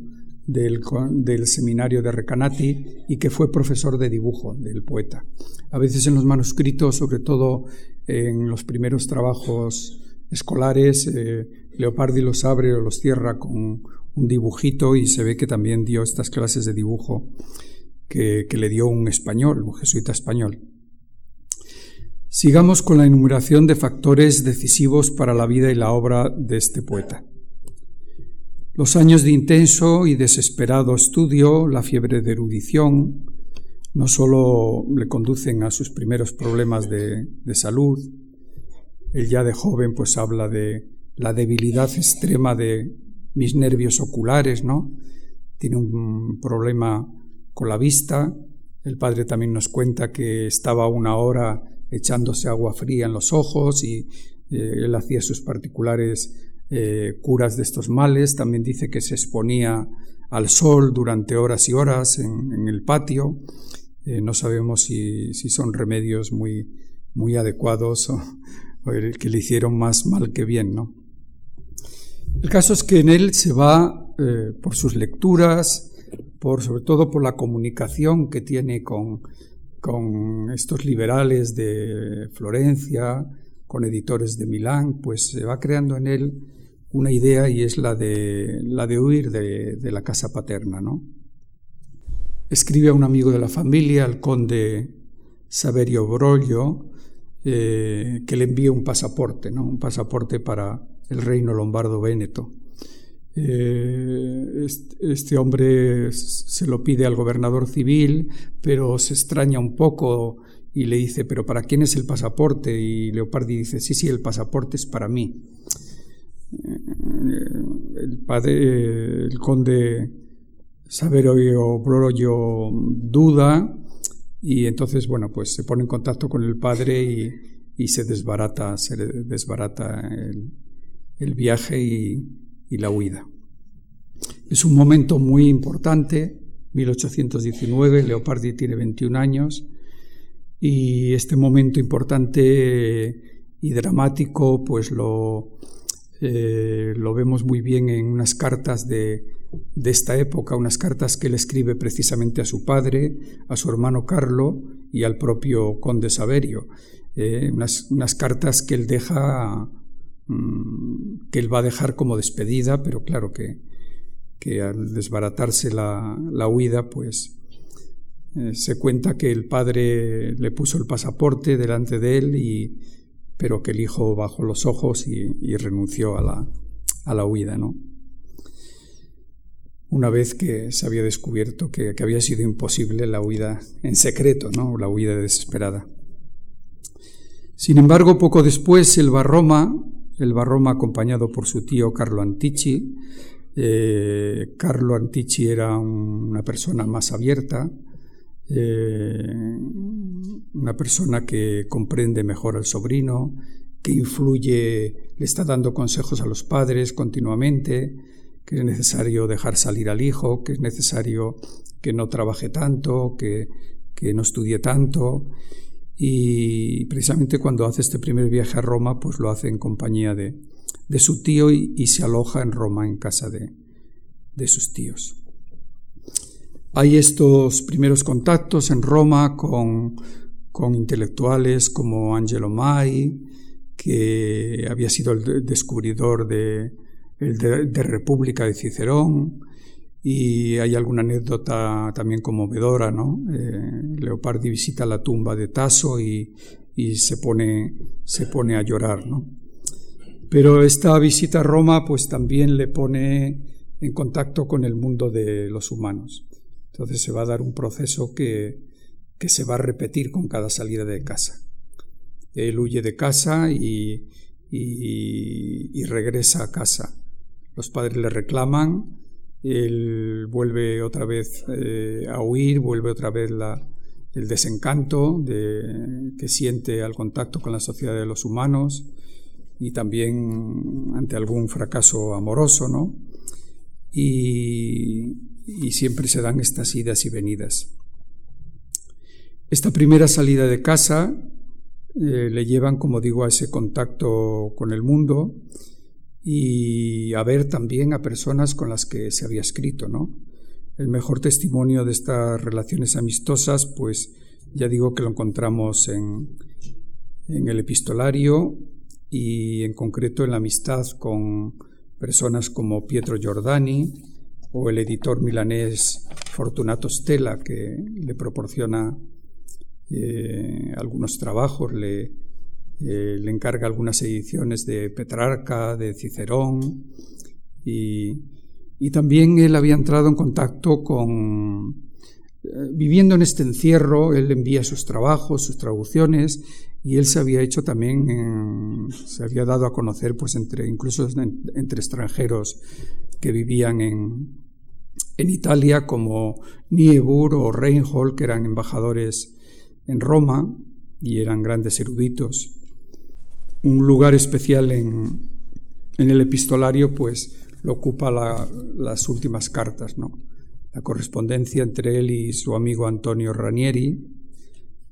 del, seminario de Recanati y que fue profesor de dibujo del poeta. A veces en los manuscritos, sobre todo en los primeros trabajos escolares, eh, Leopardi los abre o los cierra con un dibujito y se ve que también dio estas clases de dibujo que le dio un español, un jesuita español. Sigamos con la enumeración de factores decisivos para la vida y la obra de este poeta. Los años de intenso y desesperado estudio, la fiebre de erudición, no solo le conducen a sus primeros problemas de, salud, él ya de joven pues habla de la debilidad extrema de mis nervios oculares, ¿no? Tiene un problema con la vista. El padre también nos cuenta que estaba una hora echándose agua fría en los ojos y eh, él hacía sus particulares eh, curas de estos males. También dice que se exponía al sol durante horas y horas en, el patio. Eh, no sabemos si, son remedios muy, muy adecuados o, que le hicieron más mal que bien, ¿no? El caso es que en él se va por sus lecturas, por sobre todo por la comunicación que tiene con, con estos liberales de Florencia, con editores de Milán, pues se va creando en él una idea y es la de, la de huir de, la casa paterna. ¿no? Escribe a un amigo de la familia, al conde Saverio Broglio, eh, que le envíe un pasaporte, ¿no? un pasaporte para el reino lombardo véneto. Eh, este hombre se lo pide al gobernador civil, pero se extraña un poco y le dice, pero ¿para quién es el pasaporte? Y Leopardi dice, sí, sí, el pasaporte es para mí. El padre, el conde Saverio Brollo duda y entonces, bueno, pues se pone en contacto con el padre y, se desbarata, se desbarata el viaje y, y la huida. Es un momento muy importante, 1819, Leopardi tiene 21 años, y este momento importante y dramático, pues lo, eh, lo vemos muy bien en unas cartas de, de, esta época, unas cartas que él escribe precisamente a su padre, a su hermano Carlo y al propio conde Saverio. Eh, unas, unas, cartas que él deja Mm, que él va a dejar como despedida, pero claro que, que al desbaratarse la, la huida, pues Eh, se cuenta que el padre le puso el pasaporte delante de él, y, pero que el hijo bajó los ojos y, renunció a la, a la huida, ¿no? Una vez que se había descubierto que, que, había sido imposible la huida en secreto, ¿no? La huida desesperada. Sin embargo, poco después el Barroma, el Barroma acompañado por su tío Carlo Antici, eh, Carlo Antici era una persona más abierta, eh, una persona que comprende mejor al sobrino, que influye, le está dando consejos a los padres continuamente, que es necesario dejar salir al hijo, que es necesario que no trabaje tanto, que, que no estudie tanto. Y precisamente cuando hace este primer viaje a Roma, pues lo hace en compañía de, de su tío y, se aloja en Roma en casa de, de sus tíos. Hay estos primeros contactos en Roma con, intelectuales como Angelo Mai, que había sido el descubridor de, de República de Cicerón, y hay alguna anécdota también conmovedora, ¿no? Eh, Leopardi visita la tumba de Tasso y, se, pone, se pone a llorar, ¿no? Pero esta visita a Roma pues también le pone en contacto con el mundo de los humanos. Entonces se va a dar un proceso que, que se va a repetir con cada salida de casa. Él huye de casa y, y, y regresa a casa. Los padres le reclaman, él vuelve otra vez eh, a huir, vuelve otra vez el desencanto de, que siente al contacto con la sociedad de los humanos y también ante algún fracaso amoroso, ¿no? Y, siempre se dan estas idas y venidas. Esta primera salida de casa eh, le llevan, como digo, a ese contacto con el mundo y a ver también a personas con las que se había escrito, ¿no? El mejor testimonio de estas relaciones amistosas, pues ya digo que lo encontramos en, en el epistolario y en concreto en la amistad con personas como Pietro Giordani o el editor milanés Fortunato Stella, que le proporciona eh, algunos trabajos, le, eh, le encarga algunas ediciones de Petrarca, de Cicerón, y, también él había entrado en contacto con, eh, viviendo en este encierro, él envía sus trabajos, sus traducciones, y él se había hecho también, se había dado a conocer, pues entre, incluso entre extranjeros que vivían en, en Italia, como Niebuhr o Reinhold, que eran embajadores en Roma y eran grandes eruditos un lugar especial en, el epistolario, pues lo ocupa las últimas cartas, ¿no? La correspondencia entre él y su amigo Antonio Ranieri,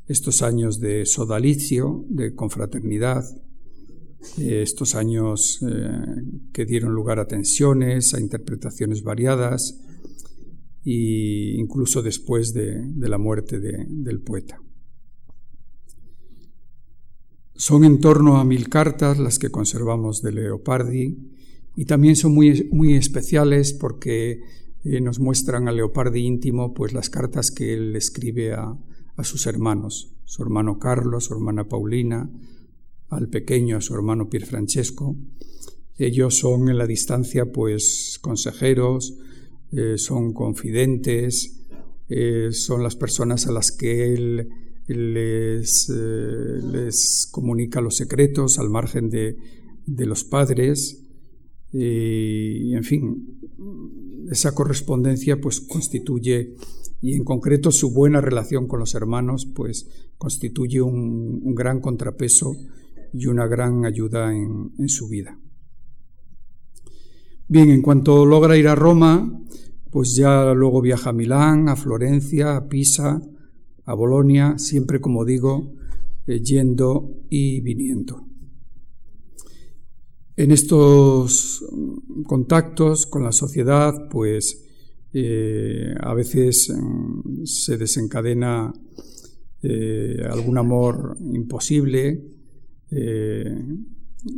estos años de sodalicio, de confraternidad, eh, estos años eh, que dieron lugar a tensiones, a interpretaciones variadas, e incluso después de, la muerte del poeta. Son en torno a mil cartas las que conservamos de Leopardi y también son muy, muy especiales porque eh, nos muestran a Leopardi íntimo pues las cartas que él escribe a, a sus hermanos, su hermano Carlos, su hermana Paulina, al pequeño, a su hermano Pier Francesco. Ellos son en la distancia pues consejeros, eh, son confidentes, eh, son las personas a las que él les, eh, les comunica los secretos al margen de, de los padres y, en fin, esa correspondencia pues constituye y en concreto su buena relación con los hermanos pues constituye un, gran contrapeso y una gran ayuda en, en, su vida. Bien, en cuanto logra ir a Roma, pues ya luego viaja a Milán, a Florencia, a Pisa, a Bolonia, siempre como digo, eh, yendo y viniendo. En estos contactos con la sociedad, pues eh, a veces mm, se desencadena eh, algún amor imposible,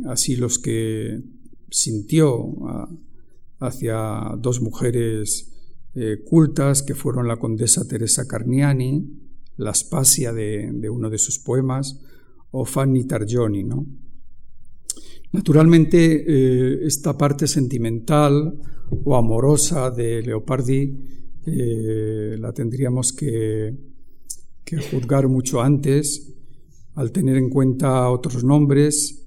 así los que sintió hacia dos mujeres eh, cultas, que fueron la condesa Teresa Carniani, la Aspasia de, uno de sus poemas, o Fanny Targioni. ¿no? Naturalmente, eh, esta parte sentimental o amorosa de Leopardi eh, la tendríamos que, juzgar mucho antes, al tener en cuenta otros nombres,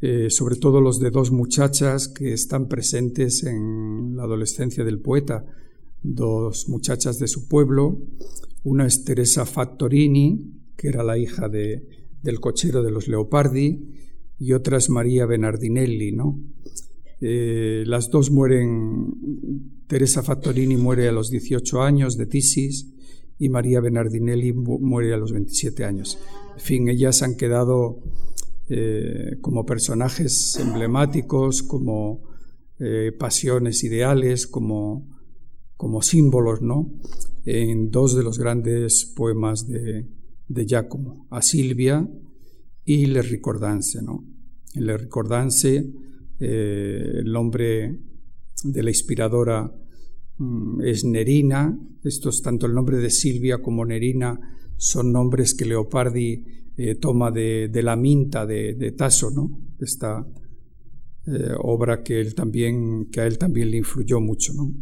eh, sobre todo los de dos muchachas que están presentes en la adolescencia del poeta, dos muchachas de su pueblo. Una es Teresa Fattorini, que era la hija de, del cochero de los Leopardi, y otra es María Bernardinelli, ¿no? Eh, las dos mueren, Teresa Fattorini muere a los 18 años de tisis y María Bernardinelli muere a los 27 años. En fin, ellas han quedado eh, como personajes emblemáticos, como eh, pasiones ideales, como, como símbolos, ¿no? En dos de los grandes poemas de, de Giacomo, a Silvia y Le Ricordance, ¿no? En Ricordance eh, el nombre de la inspiradora mm, es Nerina. Estos, tanto el nombre de Silvia como Nerina son nombres que Leopardi eh, toma de, la Minta de, Tasso, ¿no? esta eh, obra que, él también, que a él también le influyó mucho. ¿no?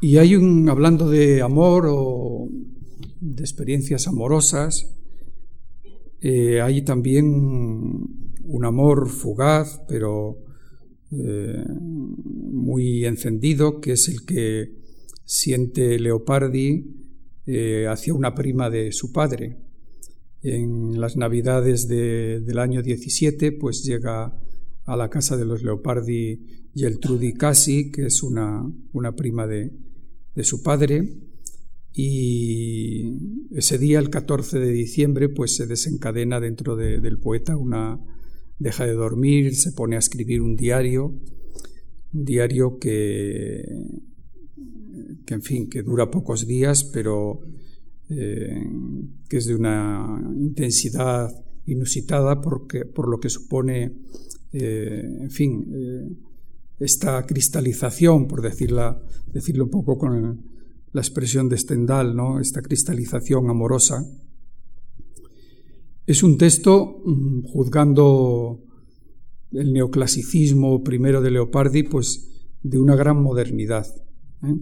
Y hay un, hablando de amor o de experiencias amorosas, hay también un amor fugaz, pero eh, muy encendido, que es el que siente Leopardi eh, hacia una prima de su padre. En las navidades del año 17, pues llega a la casa de los Leopardi Geltrudi Casi, que es una, una prima de, de su padre, y ese día, el 14 de diciembre, pues se desencadena dentro del poeta una, deja de dormir, se pone a escribir un diario, un diario que, que en fin, que dura pocos días, pero eh, que es de una intensidad inusitada porque, por lo que supone, eh, en fin, eh, esta cristalización, por decirla, decirlo un poco con la expresión de Stendhal, ¿no? esta cristalización amorosa es un texto mm, juzgando el neoclasicismo primero de Leopardi, pues de una gran modernidad. ¿eh?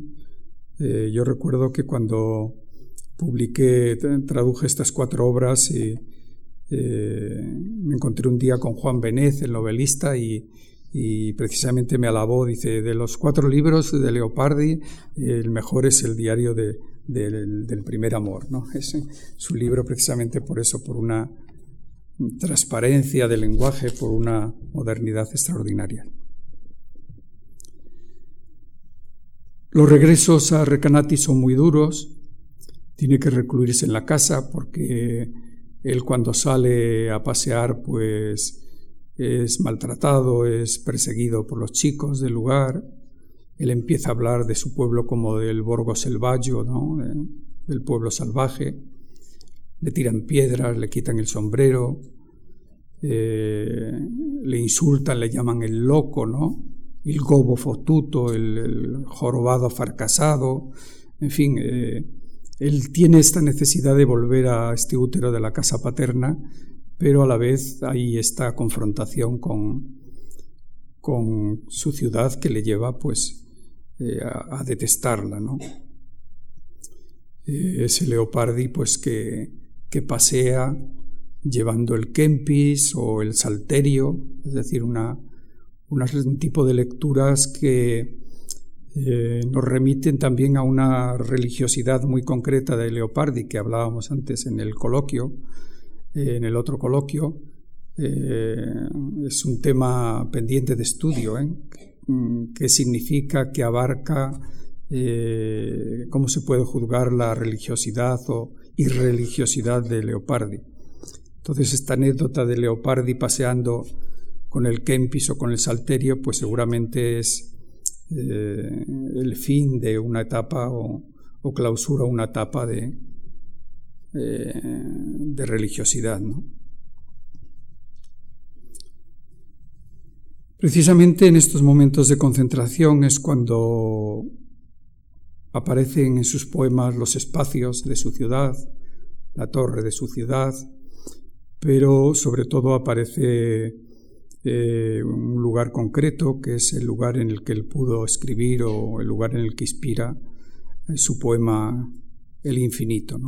Eh, yo recuerdo que cuando publiqué, traduje estas cuatro obras, y, eh, me encontré un día con Juan Benez, el novelista, y, y precisamente me alabó, dice, de los cuatro libros de Leopardi, el mejor es el diario de, del, primer amor. ¿no? Es su libro precisamente por eso, por una transparencia del lenguaje, por una modernidad extraordinaria. Los regresos a Recanati son muy duros, tiene que recluirse en la casa porque él cuando sale a pasear pues es maltratado, es perseguido por los chicos del lugar, él empieza a hablar de su pueblo como del Borgo Selvaggio, ¿no? del pueblo salvaje. Le tiran piedras, le quitan el sombrero, eh, le insultan, le llaman el loco, ¿no? El gobo fotuto, el, jorobado fracasado. En fin, eh, él tiene esta necesidad de volver a este útero de la casa paterna, pero a la vez hay esta confrontación con, con su ciudad que le lleva pues eh, a, detestarla, ¿no? Eh, ese Leopardi, pues que, que, pasea llevando el kempis o el salterio, es decir, una, un tipo de lecturas que eh, nos remiten también a una religiosidad muy concreta de Leopardi, que hablábamos antes en el coloquio, en el otro coloquio. es un tema pendiente de estudio, ¿eh? Mm, qué significa, qué abarca, eh, cómo se puede juzgar la religiosidad o irreligiosidad de Leopardi. Entonces esta anécdota de Leopardi paseando con el Kempis o con el Salterio, pues seguramente es eh, el fin de una etapa o, clausura una etapa de, eh, de religiosidad. ¿no? Precisamente en estos momentos de concentración es cuando aparecen en sus poemas los espacios de su ciudad, la torre de su ciudad, pero sobre todo aparece eh, un lugar concreto que es el lugar en el que él pudo escribir o el lugar en el que inspira su poema El infinito.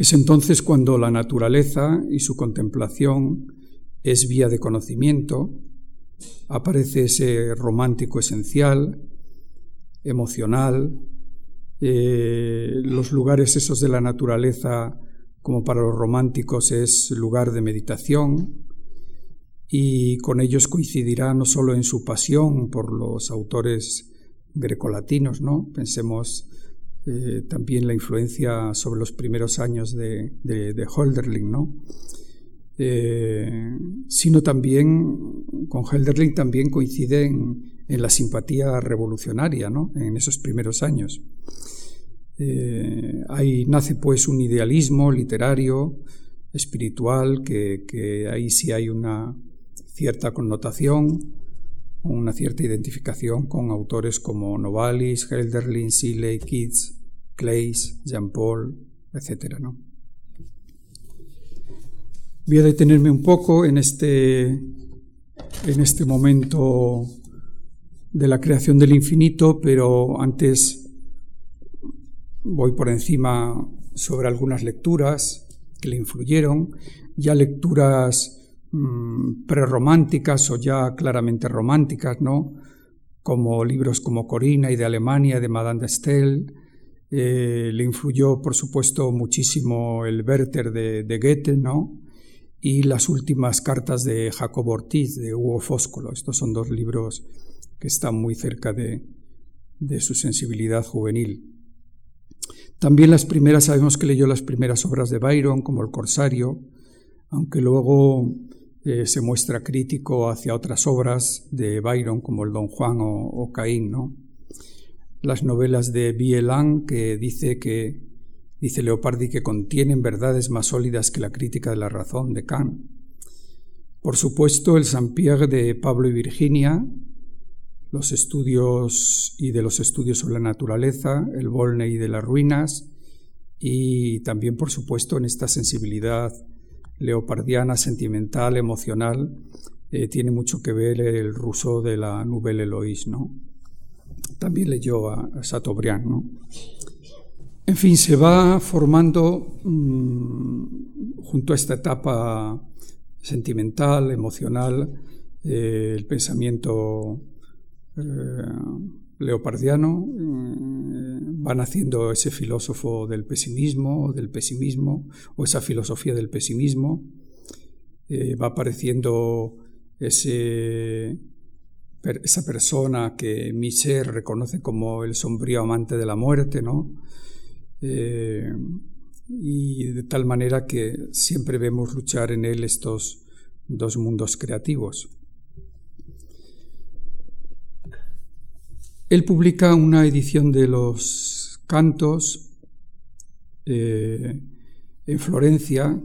Es entonces cuando la naturaleza y su contemplación es vía de conocimiento, aparece ese romántico esencial, emocional, eh, los lugares esos de la naturaleza como para los románticos es lugar de meditación y con ellos coincidirá no solo en su pasión por los autores grecolatinos, ¿no? Pensemos eh, también la influencia sobre los primeros años de, de, ¿no? Eh, sino también con Hölderlin también coincide en, la simpatía revolucionaria ¿no? en esos primeros años. Eh, ahí nace pues un idealismo literario, espiritual, que, ahí sí hay una cierta connotación, una cierta identificación con autores como Novalis, Hölderlin, Seeley, Keats, Clays, Jean Paul, etc. ¿no? Voy a detenerme un poco en este, en este momento de la creación del infinito, pero antes voy por encima sobre algunas lecturas que le influyeron, ya lecturas mmm, prerrománticas o ya claramente románticas, ¿no? Como libros como Corina y de Alemania, de Madame de Stel. Eh, le influyó, por supuesto, muchísimo el Werther de, Goethe, ¿no? y las últimas cartas de Jacobo Ortiz, de Hugo Fóscolo. Estos son dos libros que están muy cerca de, su sensibilidad juvenil. También las primeras, sabemos que leyó las primeras obras de Byron, como El Corsario, aunque luego eh, se muestra crítico hacia otras obras de Byron, como el Don Juan o, Caín, ¿no? Las novelas de Bielan, que dice que dice Leopardi que contienen verdades más sólidas que la crítica de la razón de Kant. Por supuesto, el Saint-Pierre de Pablo y Virginia, los estudios y de los estudios sobre la naturaleza, el Volney de las ruinas y también, por supuesto, en esta sensibilidad leopardiana, sentimental, emocional, eh, tiene mucho que ver el ruso de la Nouvelle Eloís, ¿no? También leyó a, a ¿no? En fin, se va formando mmm, junto a esta etapa sentimental, emocional, eh, el pensamiento eh, leopardiano, eh, va naciendo ese filósofo del pesimismo, del pesimismo, o esa filosofía del pesimismo, va apareciendo ese, esa persona que Michel reconoce como el sombrío amante de la muerte, ¿no? Eh, y de tal manera que siempre vemos luchar en él estos dos mundos creativos. Él publica una edición de los cantos eh, en Florencia.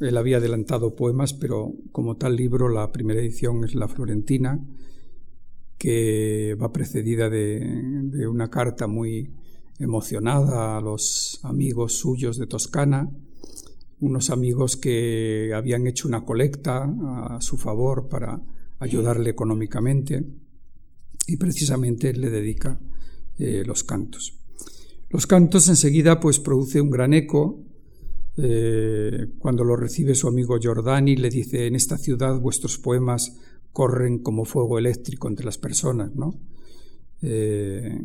Él había adelantado poemas, pero como tal libro, la primera edición es la florentina, que va precedida de, una carta muy, emocionada a los amigos suyos de Toscana, unos amigos que habían hecho una colecta a su favor para ayudarle económicamente y precisamente le dedica eh, los cantos. Los cantos enseguida pues produce un gran eco. Eh, cuando lo recibe su amigo Giordani le dice en esta ciudad vuestros poemas corren como fuego eléctrico entre las personas, ¿no? Eh,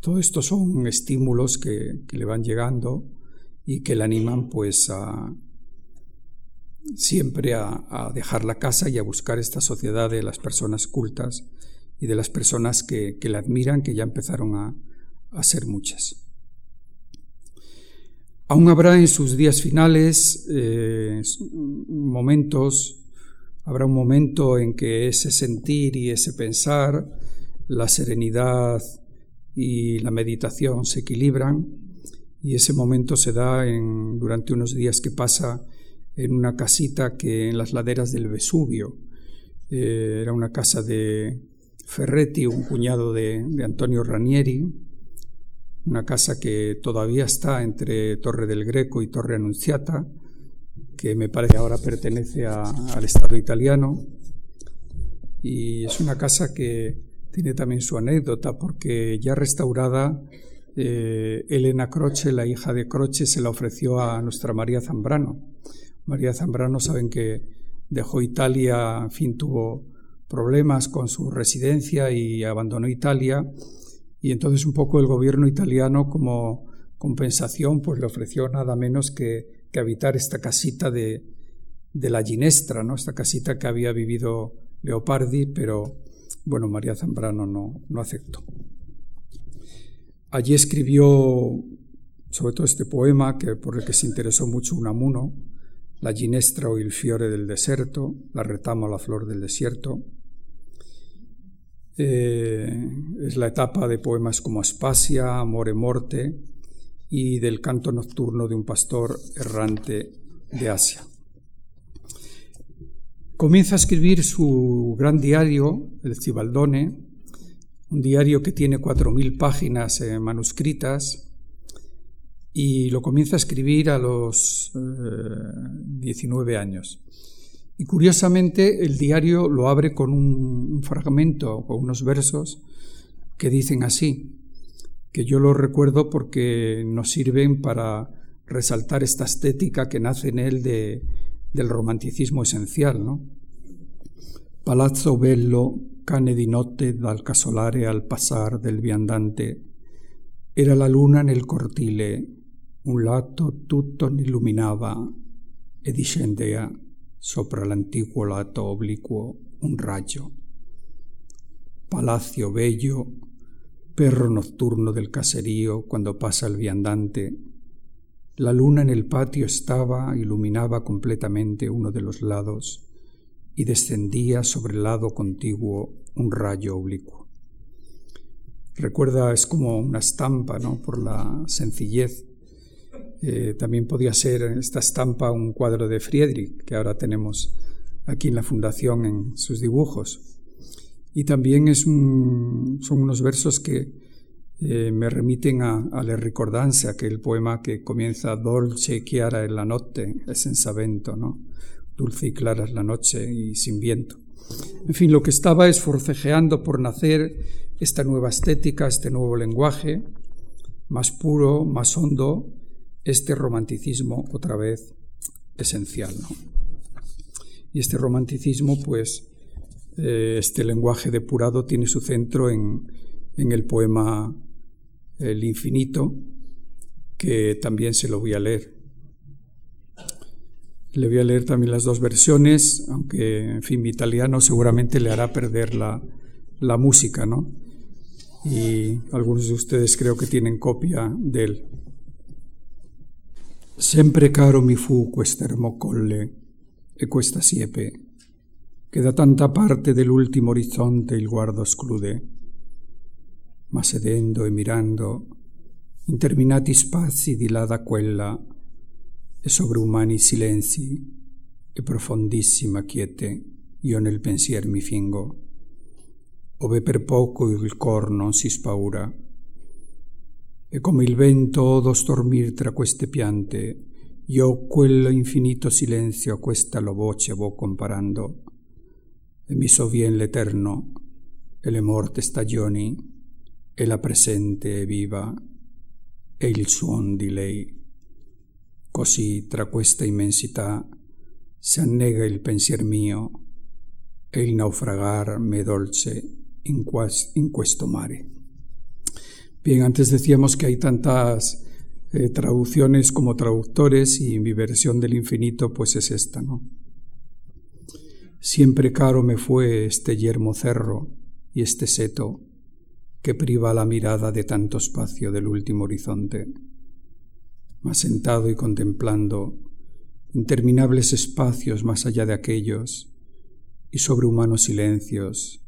todo esto son estímulos que, le van llegando y que le animan pues a siempre a, dejar la casa y a buscar esta sociedad de las personas cultas y de las personas que, le admiran, que ya empezaron a, ser muchas. Aún habrá en sus días finales eh, momentos, habrá un momento en que ese sentir y ese pensar, la serenidad y la meditación se equilibran y ese momento se da en, durante unos días que pasa en una casita que en las laderas del Vesubio. Eh, era una casa de Ferretti, un cuñado de, de Antonio Ranieri, una casa que todavía está entre Torre del Greco y Torre Annunziata, que me parece ahora pertenece al Estado italiano. Y es una casa que tiene también su anécdota, porque ya restaurada, eh, Elena Croce, la hija de Croce, se la ofreció a nuestra María Zambrano. María Zambrano, saben que dejó Italia, en fin, tuvo problemas con su residencia y abandonó Italia. Y entonces un poco el gobierno italiano como compensación pues le ofreció nada menos que que habitar esta casita de, de la Ginestra, ¿no? esta casita que había vivido Leopardi, pero bueno, María Zambrano no, no aceptó. Allí escribió sobre todo este poema que, por el que se interesó mucho Unamuno, La Ginestra o il fiore del deserto, La retama o la flor del desierto. Eh, es la etapa de poemas como Aspasia, Amore Morte, y del canto nocturno de un pastor errante de Asia. Comienza a escribir su gran diario, el Cibaldone, un diario que tiene cuatro mil páginas eh, manuscritas, y lo comienza a escribir a los 19 eh, años. Y curiosamente el diario lo abre con un fragmento, con unos versos que dicen así, que yo lo recuerdo porque nos sirven para resaltar esta estética que nace en él de, del romanticismo esencial. ¿no? Palazzo bello, cane di notte dal casolare al pasar del viandante, era la luna nel cortile, un lato tutto illuminava e discendea sopra l'antico lato obliquo un raggio. Palacio bello, perro nocturno del caserío cuando pasa el viandante. La luna en el patio estaba, iluminaba completamente uno de los lados y descendía sobre el lado contiguo un rayo oblicuo. Recuerda, es como una estampa, ¿no? Por la sencillez. Eh, también podía ser esta estampa un cuadro de Friedrich, que ahora tenemos aquí en la fundación en sus dibujos. Y también es son unos versos que eh, me remiten a, a Le Ricordanze, aquel poema que comienza Dolce y chiara en la notte e senza vento, ¿no? Dulce y clara es la noche y sin viento. En fin, lo que estaba es forcejeando por nacer esta nueva estética, este nuevo lenguaje, más puro, más hondo, este romanticismo otra vez esencial. Y este romanticismo, pues, este lenguaje depurado tiene su centro en, el poema El infinito, que también se lo voy a leer. Le voy a leer también las dos versiones, aunque, en fin, mi italiano seguramente le hará perder la, música, ¿no? Y algunos de ustedes creo que tienen copia de él. Sempre caro mi fu quest'ermo colle e questa siepe che da tanta parte dell'ultimo orizzonte il guardo esclude, ma sedendo e mirando interminati spazi di là da quella e sovrumani silenzi e profondissima quiete io nel pensier mi fingo, ove per poco il cor non si spaura, e come il vento odo stormir tra queste piante, io quello infinito silenzio a questa lo voce vo comparando, e mi l'eterno e le morte stagioni e la presente viva e il suon di lei. Così tra questa immensità si annega il pensier mio e il naufragar me dolce in, in questo mare. Bien, antes decíamos que hay tantas eh, traducciones como traductores y mi versión del infinito pues es esta, ¿no? Siempre caro me fue este yermo cerro y este seto que priva la mirada de tanto espacio del último horizonte. Mas sentado y contemplando interminables espacios más allá de aquellos y sobrehumanos silencios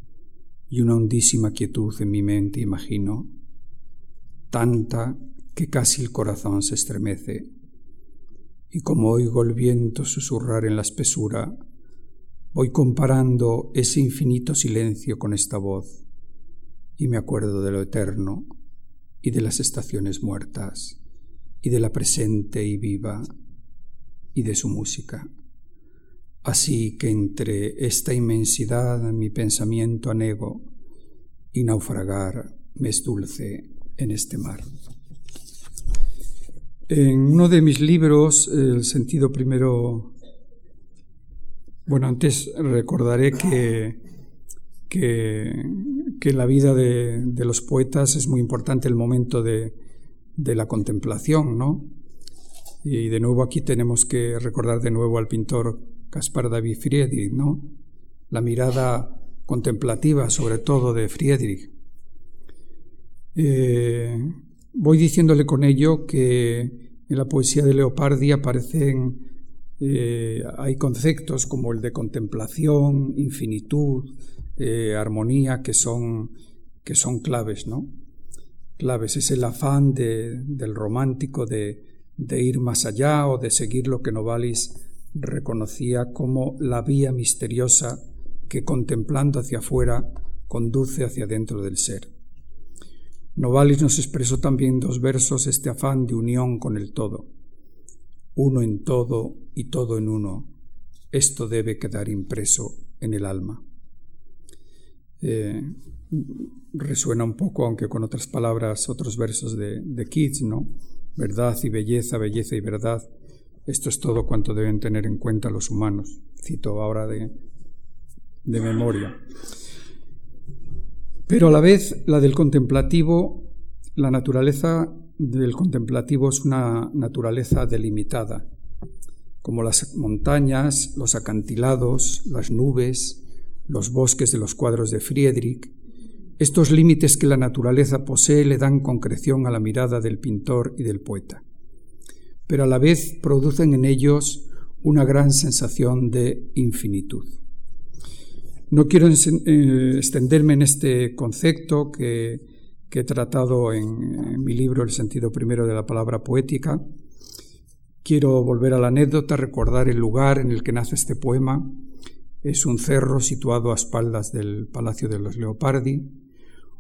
y una hondísima quietud en mi mente imagino, tanta que casi el corazón se estremece, y como oigo el viento susurrar en la espesura, Voy comparando ese infinito silencio con esta voz y me acuerdo de lo eterno y de las estaciones muertas y de la presente y viva y de su música. Así que entre esta inmensidad mi pensamiento anego y naufragar me es dulce en este mar. En uno de mis libros, El sentido primero, bueno, antes recordaré que, que, en la vida de, los poetas es muy importante el momento de, de la contemplación, ¿no? Y de nuevo aquí tenemos que recordar de nuevo al pintor Caspar David Friedrich, ¿no? La mirada contemplativa, sobre todo, de Friedrich. Eh, voy diciéndole con ello que en la poesía de Leopardi aparecen, eh, hay conceptos como el de contemplación, infinitud, eh, armonía, que son, que son claves, ¿no? Claves, es el afán del romántico de, de ir más allá o de seguir lo que Novalis reconocía como la vía misteriosa que contemplando hacia afuera conduce hacia dentro del ser. Novalis nos expresó también dos versos este afán de unión con el todo. Uno en todo y todo en uno. Esto debe quedar impreso en el alma. Eh, resuena un poco, aunque con otras palabras, otros versos de, de Keats, ¿no? Verdad y belleza, belleza y verdad. Esto es todo cuanto deben tener en cuenta los humanos. Cito ahora de, de memoria. Pero a la vez la del contemplativo, la naturaleza del contemplativo es una naturaleza delimitada, como las montañas, los acantilados, las nubes, los bosques de los cuadros de Friedrich. Estos límites que la naturaleza posee le dan concreción a la mirada del pintor y del poeta, pero a la vez producen en ellos una gran sensación de infinitud. No quiero eh, extenderme en este concepto que, he tratado en, mi libro El sentido primero de la palabra poética. Quiero volver a la anécdota, recordar el lugar en el que nace este poema. Es un cerro situado a espaldas del Palacio de los Leopardi,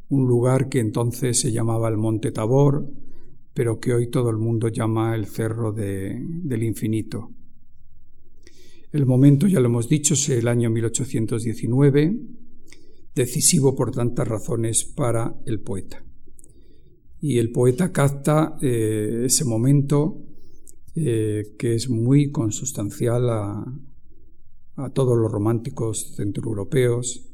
un lugar que entonces se llamaba el Monte Tabor, pero que hoy todo el mundo llama el Cerro del Infinito. El momento, ya lo hemos dicho, es el año 1819, decisivo por tantas razones para el poeta. Y el poeta capta eh, ese momento eh, que es muy consustancial a, a todos los románticos centroeuropeos,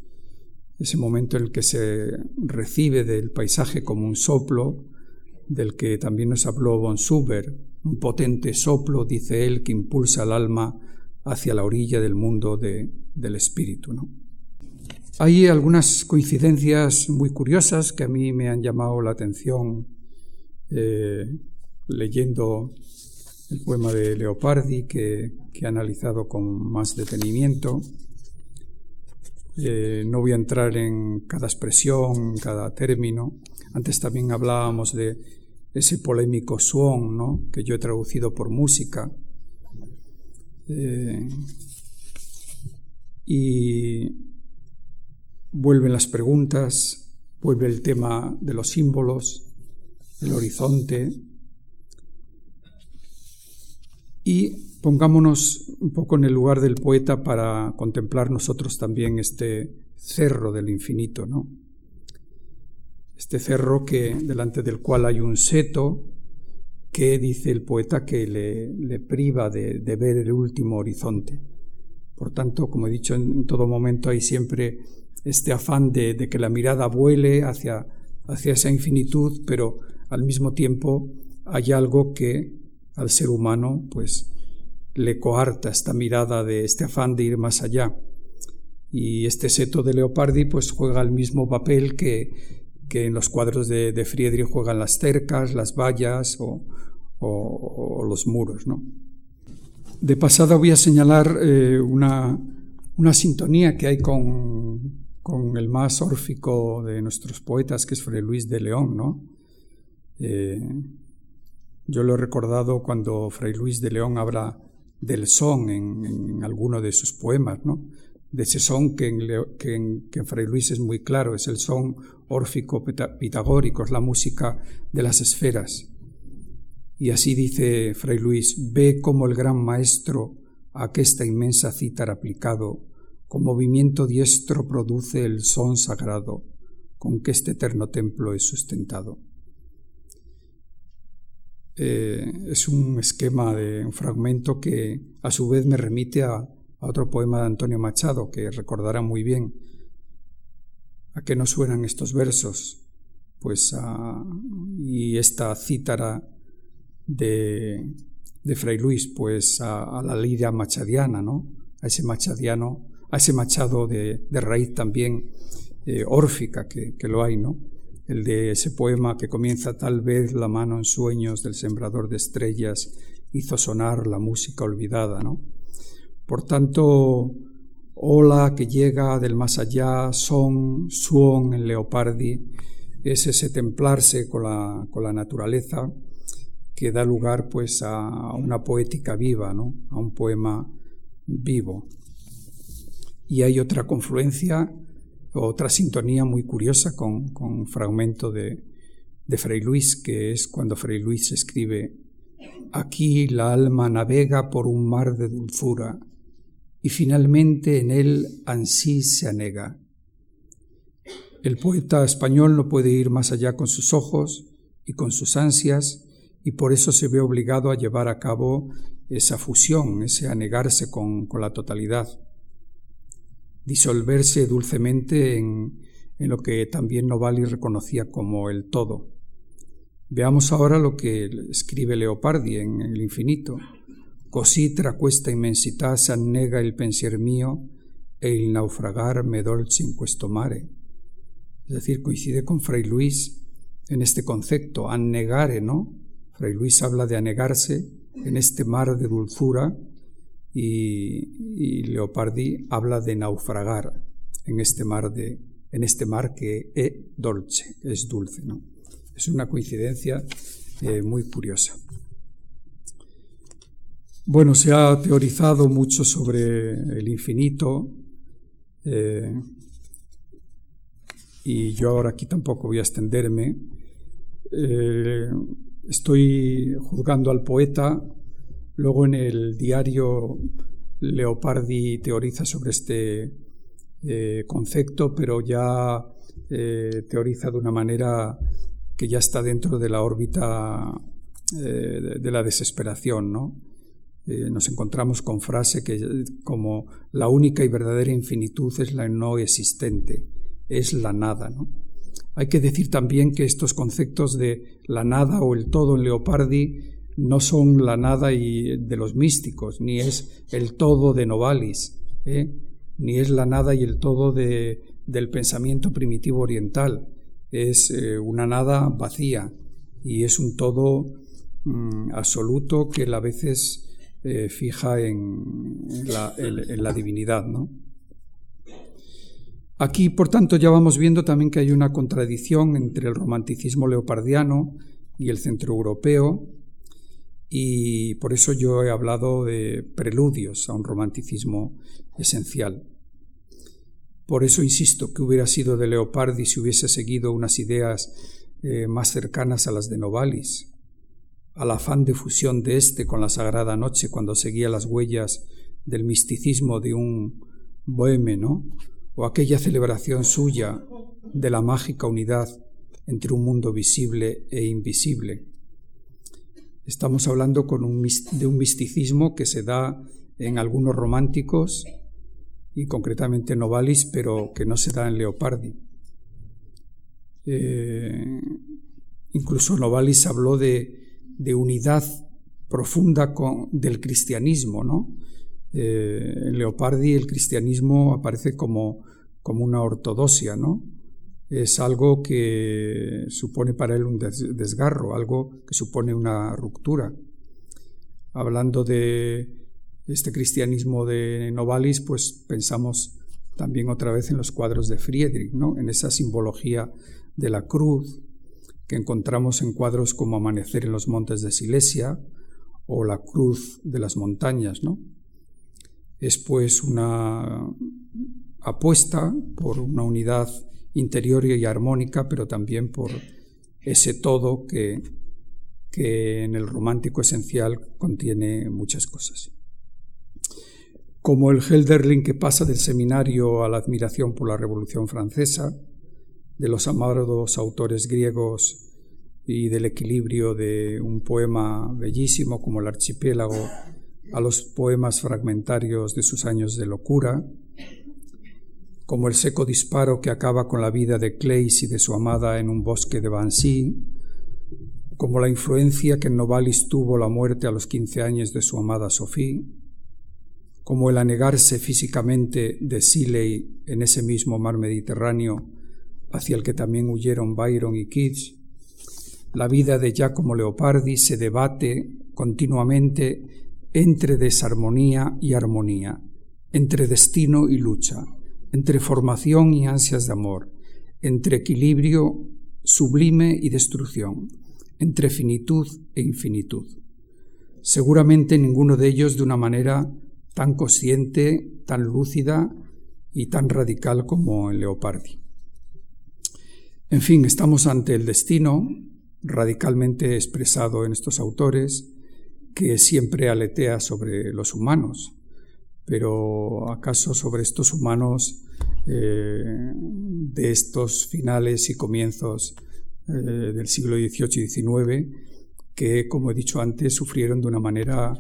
ese momento en el que se recibe del paisaje como un soplo, del que también nos habló von Suber, un potente soplo, dice él, que impulsa al alma hacia la orilla del mundo del espíritu. ¿no? Hay algunas coincidencias muy curiosas que a mí me han llamado la atención eh, leyendo el poema de Leopardi que, he analizado con más detenimiento. Eh, no voy a entrar en cada expresión, cada término. Antes también hablábamos de ese polémico suón, ¿no? que yo he traducido por música, eh, y vuelven las preguntas, vuelve el tema de los símbolos, el horizonte. Y pongámonos un poco en el lugar del poeta para contemplar nosotros también este cerro del infinito, ¿no? Este cerro que delante del cual hay un seto que dice el poeta que le, priva de, ver el último horizonte. Por tanto, como he dicho, en, todo momento hay siempre este afán de, que la mirada vuele hacia, hacia esa infinitud, pero al mismo tiempo hay algo que al ser humano pues le coarta esta mirada de este afán de ir más allá. Y este seto de Leopardi pues juega el mismo papel que, que en los cuadros de, de Friedrich juegan las cercas, las vallas o, o, los muros. ¿no? De pasada voy a señalar eh, una, una, sintonía que hay con, con, el más órfico de nuestros poetas, que es Fray Luis de León. ¿no? Eh, yo lo he recordado cuando Fray Luis de León habla del son en, en alguno de sus poemas, ¿no? de ese son que en, que, Fray Luis es muy claro, es el son órfico pitagórico, es la música de las esferas. Y así dice Fray Luis, ve como el gran maestro a esta inmensa cítara aplicado, con movimiento diestro produce el son sagrado, con que este eterno templo es sustentado. Eh, es un esquema de un fragmento que a su vez me remite a, otro poema de Antonio Machado que recordará muy bien. ¿A qué nos suenan estos versos? Pues a, y esta cítara de, de Fray Luis, pues a, la lira machadiana, ¿no? A ese machadiano, a ese machado de, raíz también eh, órfica que, lo hay, ¿no? el de ese poema que comienza tal vez la mano en sueños del sembrador de estrellas hizo sonar la música olvidada, ¿no? Por tanto, ola que llega del más allá, son, suon en Leopardi, es ese templarse con la, con la naturaleza que da lugar pues a una poética viva, ¿no? a un poema vivo. Y hay otra confluencia otra sintonía muy curiosa con, un fragmento de, de Fray Luis, que es cuando Fray Luis escribe, Aquí la alma navega por un mar de dulzura y finalmente en él ansí se anega. El poeta español no puede ir más allá con sus ojos y con sus ansias y por eso se ve obligado a llevar a cabo esa fusión, ese anegarse con, con la totalidad disolverse dulcemente en, lo que también Novalis reconocía como el todo. Veamos ahora lo que escribe Leopardi en El infinito. Così tra questa immensità s'annega il pensier mio e il naufragar me dolce in questo mare. Es decir, coincide con Fray Luis en este concepto, annegare, ¿no? Fray Luis habla de anegarse en este mar de dulzura y, Leopardi habla de naufragar en este mar de en este mar que es dolce, es dulce, ¿no? Es una coincidencia eh, muy curiosa. Bueno, se ha teorizado mucho sobre el infinito eh, y yo ahora aquí tampoco voy a extenderme. Eh, estoy juzgando al poeta Luego en el diario Leopardi teoriza sobre este eh, concepto, pero ya eh, teoriza de una manera que ya está dentro de la órbita eh, de, la desesperación, ¿no? nos encontramos con frase que como la única y verdadera infinitud es la no existente, es la nada. Hay que decir también que estos conceptos de la nada o el todo en Leopardi no son la nada y de los místicos, ni es el todo de Novalis, ¿eh? ni es la nada y el todo de, del pensamiento primitivo oriental. Es eh, una nada vacía y es un todo mm, absoluto que a veces eh, fija en, la, en, la, divinidad. ¿no? Aquí, por tanto, ya vamos viendo también que hay una contradicción entre el romanticismo leopardiano y el centroeuropeo, y por eso yo he hablado de preludios a un romanticismo esencial. Por eso insisto que hubiera sido de Leopardi si hubiese seguido unas ideas eh, más cercanas a las de Novalis, al afán de fusión de éste con la Sagrada Noche cuando seguía las huellas del misticismo de un boheme, ¿no? O aquella celebración suya de la mágica unidad entre un mundo visible e invisible Estamos hablando de un misticismo que se da en algunos románticos y concretamente en Novalis, pero que no se da en Leopardi. Eh, incluso Novalis habló de, unidad profunda del cristianismo, ¿no? Eh, en Leopardi el cristianismo aparece como, como una ortodoxia, ¿no? Es algo que supone para él un desgarro, algo que supone una ruptura. Hablando de este cristianismo de Novalis, pues pensamos también otra vez en los cuadros de Friedrich, ¿no? en esa simbología de la cruz que encontramos en cuadros como Amanecer en los montes de Silesia o La cruz de las montañas. ¿no? Es pues una apuesta por una unidad interior y armónica, pero también por ese todo que, que en el romántico esencial contiene muchas cosas. Como el Helderling que pasa del seminario a la admiración por la Revolución Francesa, de los amados autores griegos y del equilibrio de un poema bellísimo como el archipiélago a los poemas fragmentarios de sus años de locura, como el seco disparo que acaba con la vida de Clays y de su amada en un bosque de Bansi, como la influencia que en Novalis tuvo la muerte a los quince años de su amada Sophie, como el anegarse físicamente de Siley en ese mismo mar Mediterráneo hacia el que también huyeron Byron y Keats, la vida de Giacomo Leopardi se debate continuamente entre desarmonía y armonía, entre destino y lucha, entre formación y ansias de amor, entre equilibrio sublime y destrucción, entre finitud e infinitud. Seguramente ninguno de ellos de una manera tan consciente, tan lúcida y tan radical como en Leopardi. En fin, estamos ante el destino radicalmente expresado en estos autores que siempre aletea sobre los humanos, pero ¿acaso sobre estos humanos eh, de estos finales y comienzos eh, del siglo XVIII y XIX que, como he dicho antes, sufrieron de una manera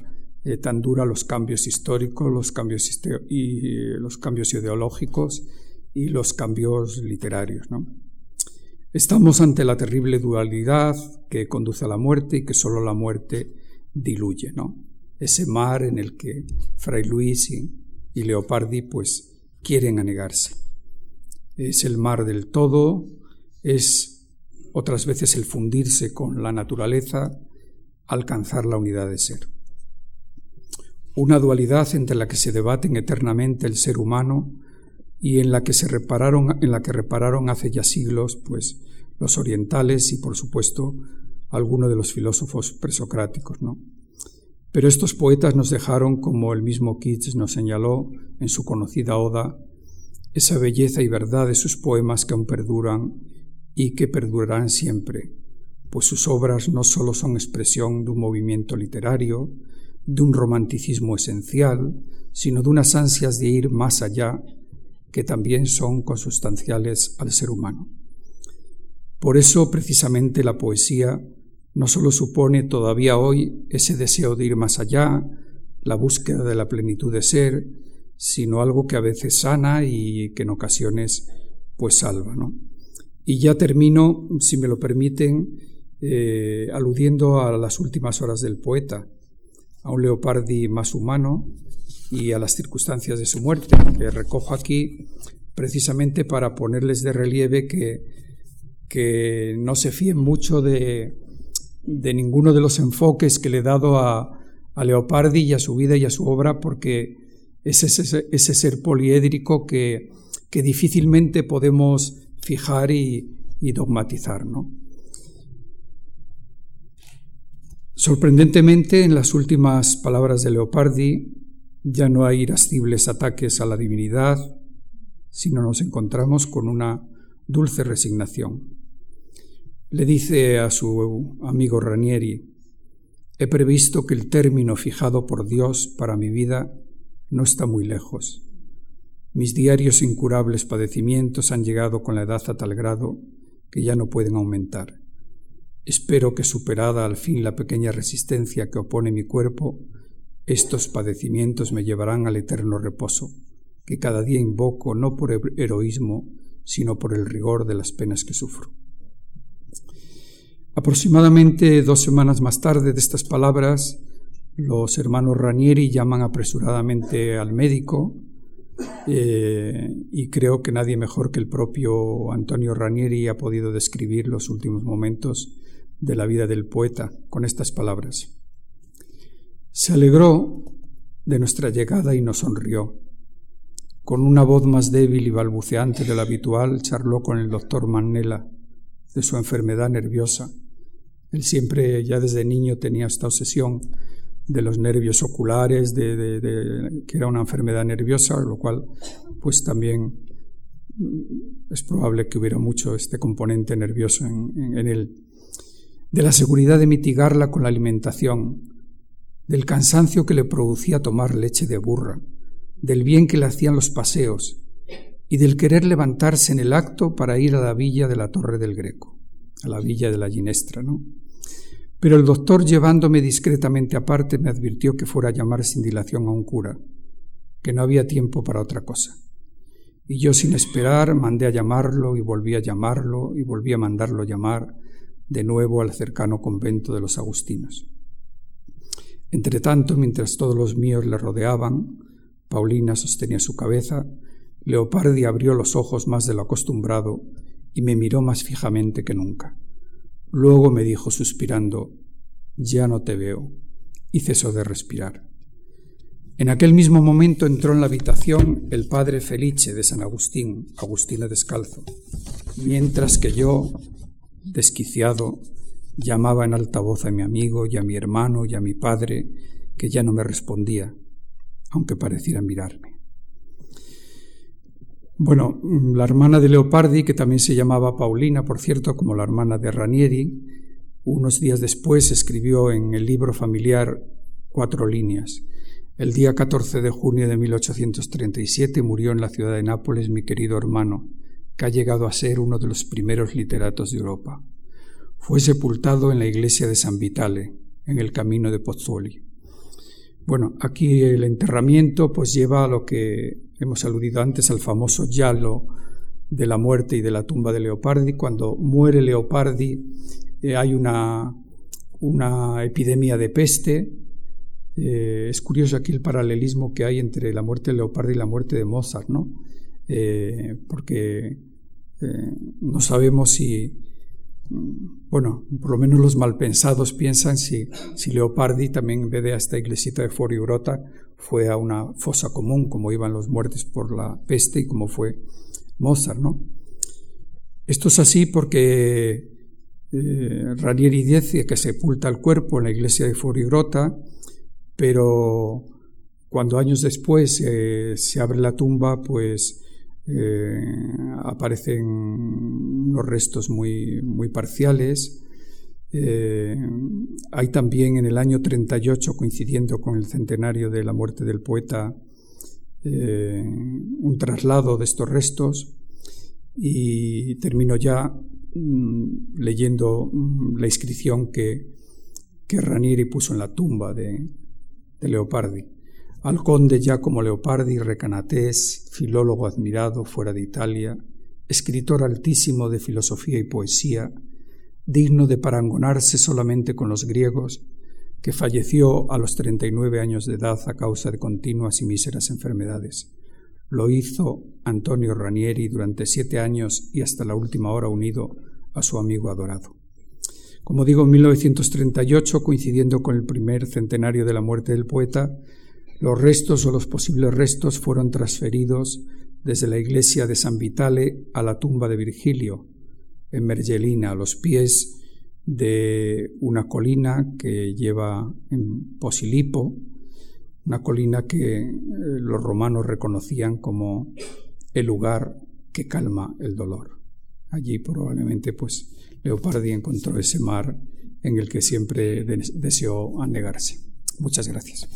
eh, tan dura los cambios históricos, los cambios, y, los cambios ideológicos y los cambios literarios? ¿no? Estamos ante la terrible dualidad que conduce a la muerte y que solo la muerte diluye, ¿no? Ese mar en el que Fray Luis y, Leopardi pues quieren anegarse. Es el mar del todo, es otras veces el fundirse con la naturaleza, alcanzar la unidad de ser. Una dualidad entre la que se debaten eternamente el ser humano y en la que se repararon, en la que repararon hace ya siglos, pues los orientales y por supuesto algunos de los filósofos presocráticos, ¿no? Pero estos poetas nos dejaron, como el mismo Keats nos señaló en su conocida oda, esa belleza y verdad de sus poemas que aún perduran y que perdurarán siempre, pues sus obras no solo son expresión de un movimiento literario, de un romanticismo esencial, sino de unas ansias de ir más allá que también son consustanciales al ser humano. Por eso, precisamente, la poesía no solo supone todavía hoy ese deseo de ir más allá, la búsqueda de la plenitud de ser, sino algo que a veces sana y que en ocasiones pues salva. ¿no? Y ya termino, si me lo permiten, eh, aludiendo a las últimas horas del poeta, a un Leopardi más humano, y a las circunstancias de su muerte, que recojo aquí precisamente para ponerles de relieve que, que no se fíen mucho de, de, ninguno de los enfoques que le he dado a, a, Leopardi y a su vida y a su obra, porque es ese, ese ser poliédrico que, que, difícilmente podemos fijar y, y dogmatizar. ¿no? Sorprendentemente, en las últimas palabras de Leopardi, ya no hay irascibles ataques a la divinidad, sino nos encontramos con una dulce resignación. Le dice a su amigo Ranieri, he previsto que el término fijado por Dios para mi vida no está muy lejos. Mis diarios incurables padecimientos han llegado con la edad a tal grado que ya no pueden aumentar. Espero que superada al fin la pequeña resistencia que opone mi cuerpo, estos padecimientos me llevarán al eterno reposo, que cada día invoco no por heroísmo, sino por el rigor de las penas que sufro. Aproximadamente dos semanas más tarde de estas palabras, los hermanos Ranieri llaman apresuradamente al médico eh, y creo que nadie mejor que el propio Antonio Ranieri ha podido describir los últimos momentos de la vida del poeta con estas palabras. Se alegró de nuestra llegada y nos sonrió. Con una voz más débil y balbuceante de la habitual, charló con el doctor Manela de su enfermedad nerviosa. Él siempre, ya desde niño, tenía esta obsesión de los nervios oculares, de, que era una enfermedad nerviosa, lo cual pues también mm, es probable que hubiera mucho este componente nervioso en, en él. De la seguridad de mitigarla con la alimentación, del cansancio que le producía tomar leche de burra, del bien que le hacían los paseos y del querer levantarse en el acto para ir a la villa de la Torre del Greco, a la villa de la Ginestra, ¿no? Pero el doctor, llevándome discretamente aparte, me advirtió que fuera a llamar sin dilación a un cura, que no había tiempo para otra cosa. Y yo, sin esperar, mandé a llamarlo y volví a llamarlo y volví a mandarlo llamar de nuevo al cercano convento de los agustinos. Entretanto, mientras todos los míos le rodeaban, Paulina sostenía su cabeza, Leopardi abrió los ojos más de lo acostumbrado y me miró más fijamente que nunca. Luego me dijo suspirando, Ya no te veo, y cesó de respirar. En aquel mismo momento entró en la habitación el padre Felice de San Agustín, Agustino descalzo, mientras que yo, desquiciado, llamaba en alta voz a mi amigo y a mi hermano y a mi padre, que ya no me respondía, aunque pareciera mirarme. Bueno, la hermana de Leopardi, que también se llamaba Paulina, por cierto, como la hermana de Ranieri, unos días después escribió en el libro familiar cuatro líneas. El día 14 de junio de 1837 murió en la ciudad de Nápoles mi querido hermano, que ha llegado a ser uno de los primeros literatos de Europa. Fue sepultado en la iglesia de San Vitale, en el camino de Pozzuoli. Bueno, aquí el enterramiento pues lleva a lo que hemos aludido antes al famoso yalo de la muerte y de la tumba de Leopardi. Cuando muere Leopardi eh, hay una, una, epidemia de peste. Eh, es curioso aquí el paralelismo que hay entre la muerte de Leopardi y la muerte de Mozart, ¿no? Eh, porque no sabemos si, bueno, por lo menos los malpensados piensan si, si Leopardi también en vez de a esta iglesita de Foriurota fue a una fosa común, como iban los muertos por la peste y como fue Mozart, ¿no? Esto es así porque eh, Ranieri dice que sepulta el cuerpo en la iglesia de Foriurota, pero cuando años después eh, se abre la tumba, pues eh, aparecen unos restos muy, muy parciales. Eh, hay también en el año 38, coincidiendo con el centenario de la muerte del poeta, eh, un traslado de estos restos y termino ya mm, leyendo mm, la inscripción que, que Ranieri puso en la tumba de, de Leopardi al conde Giacomo Leopardi Recanatés, filólogo admirado fuera de Italia, escritor altísimo de filosofía y poesía, digno de parangonarse solamente con los griegos, que falleció a los 39 años de edad a causa de continuas y míseras enfermedades. Lo hizo Antonio Ranieri durante siete años y hasta la última hora unido a su amigo adorado. Como digo, en 1938, coincidiendo con el primer centenario de la muerte del poeta, los restos o los posibles restos fueron transferidos desde la iglesia de San Vitale a la tumba de Virgilio, en Mergelina, a los pies de una colina que lleva en Posilipo, una colina que eh, los romanos reconocían como el lugar que calma el dolor. Allí probablemente pues Leopardi encontró ese mar en el que siempre deseó anegarse. Muchas gracias.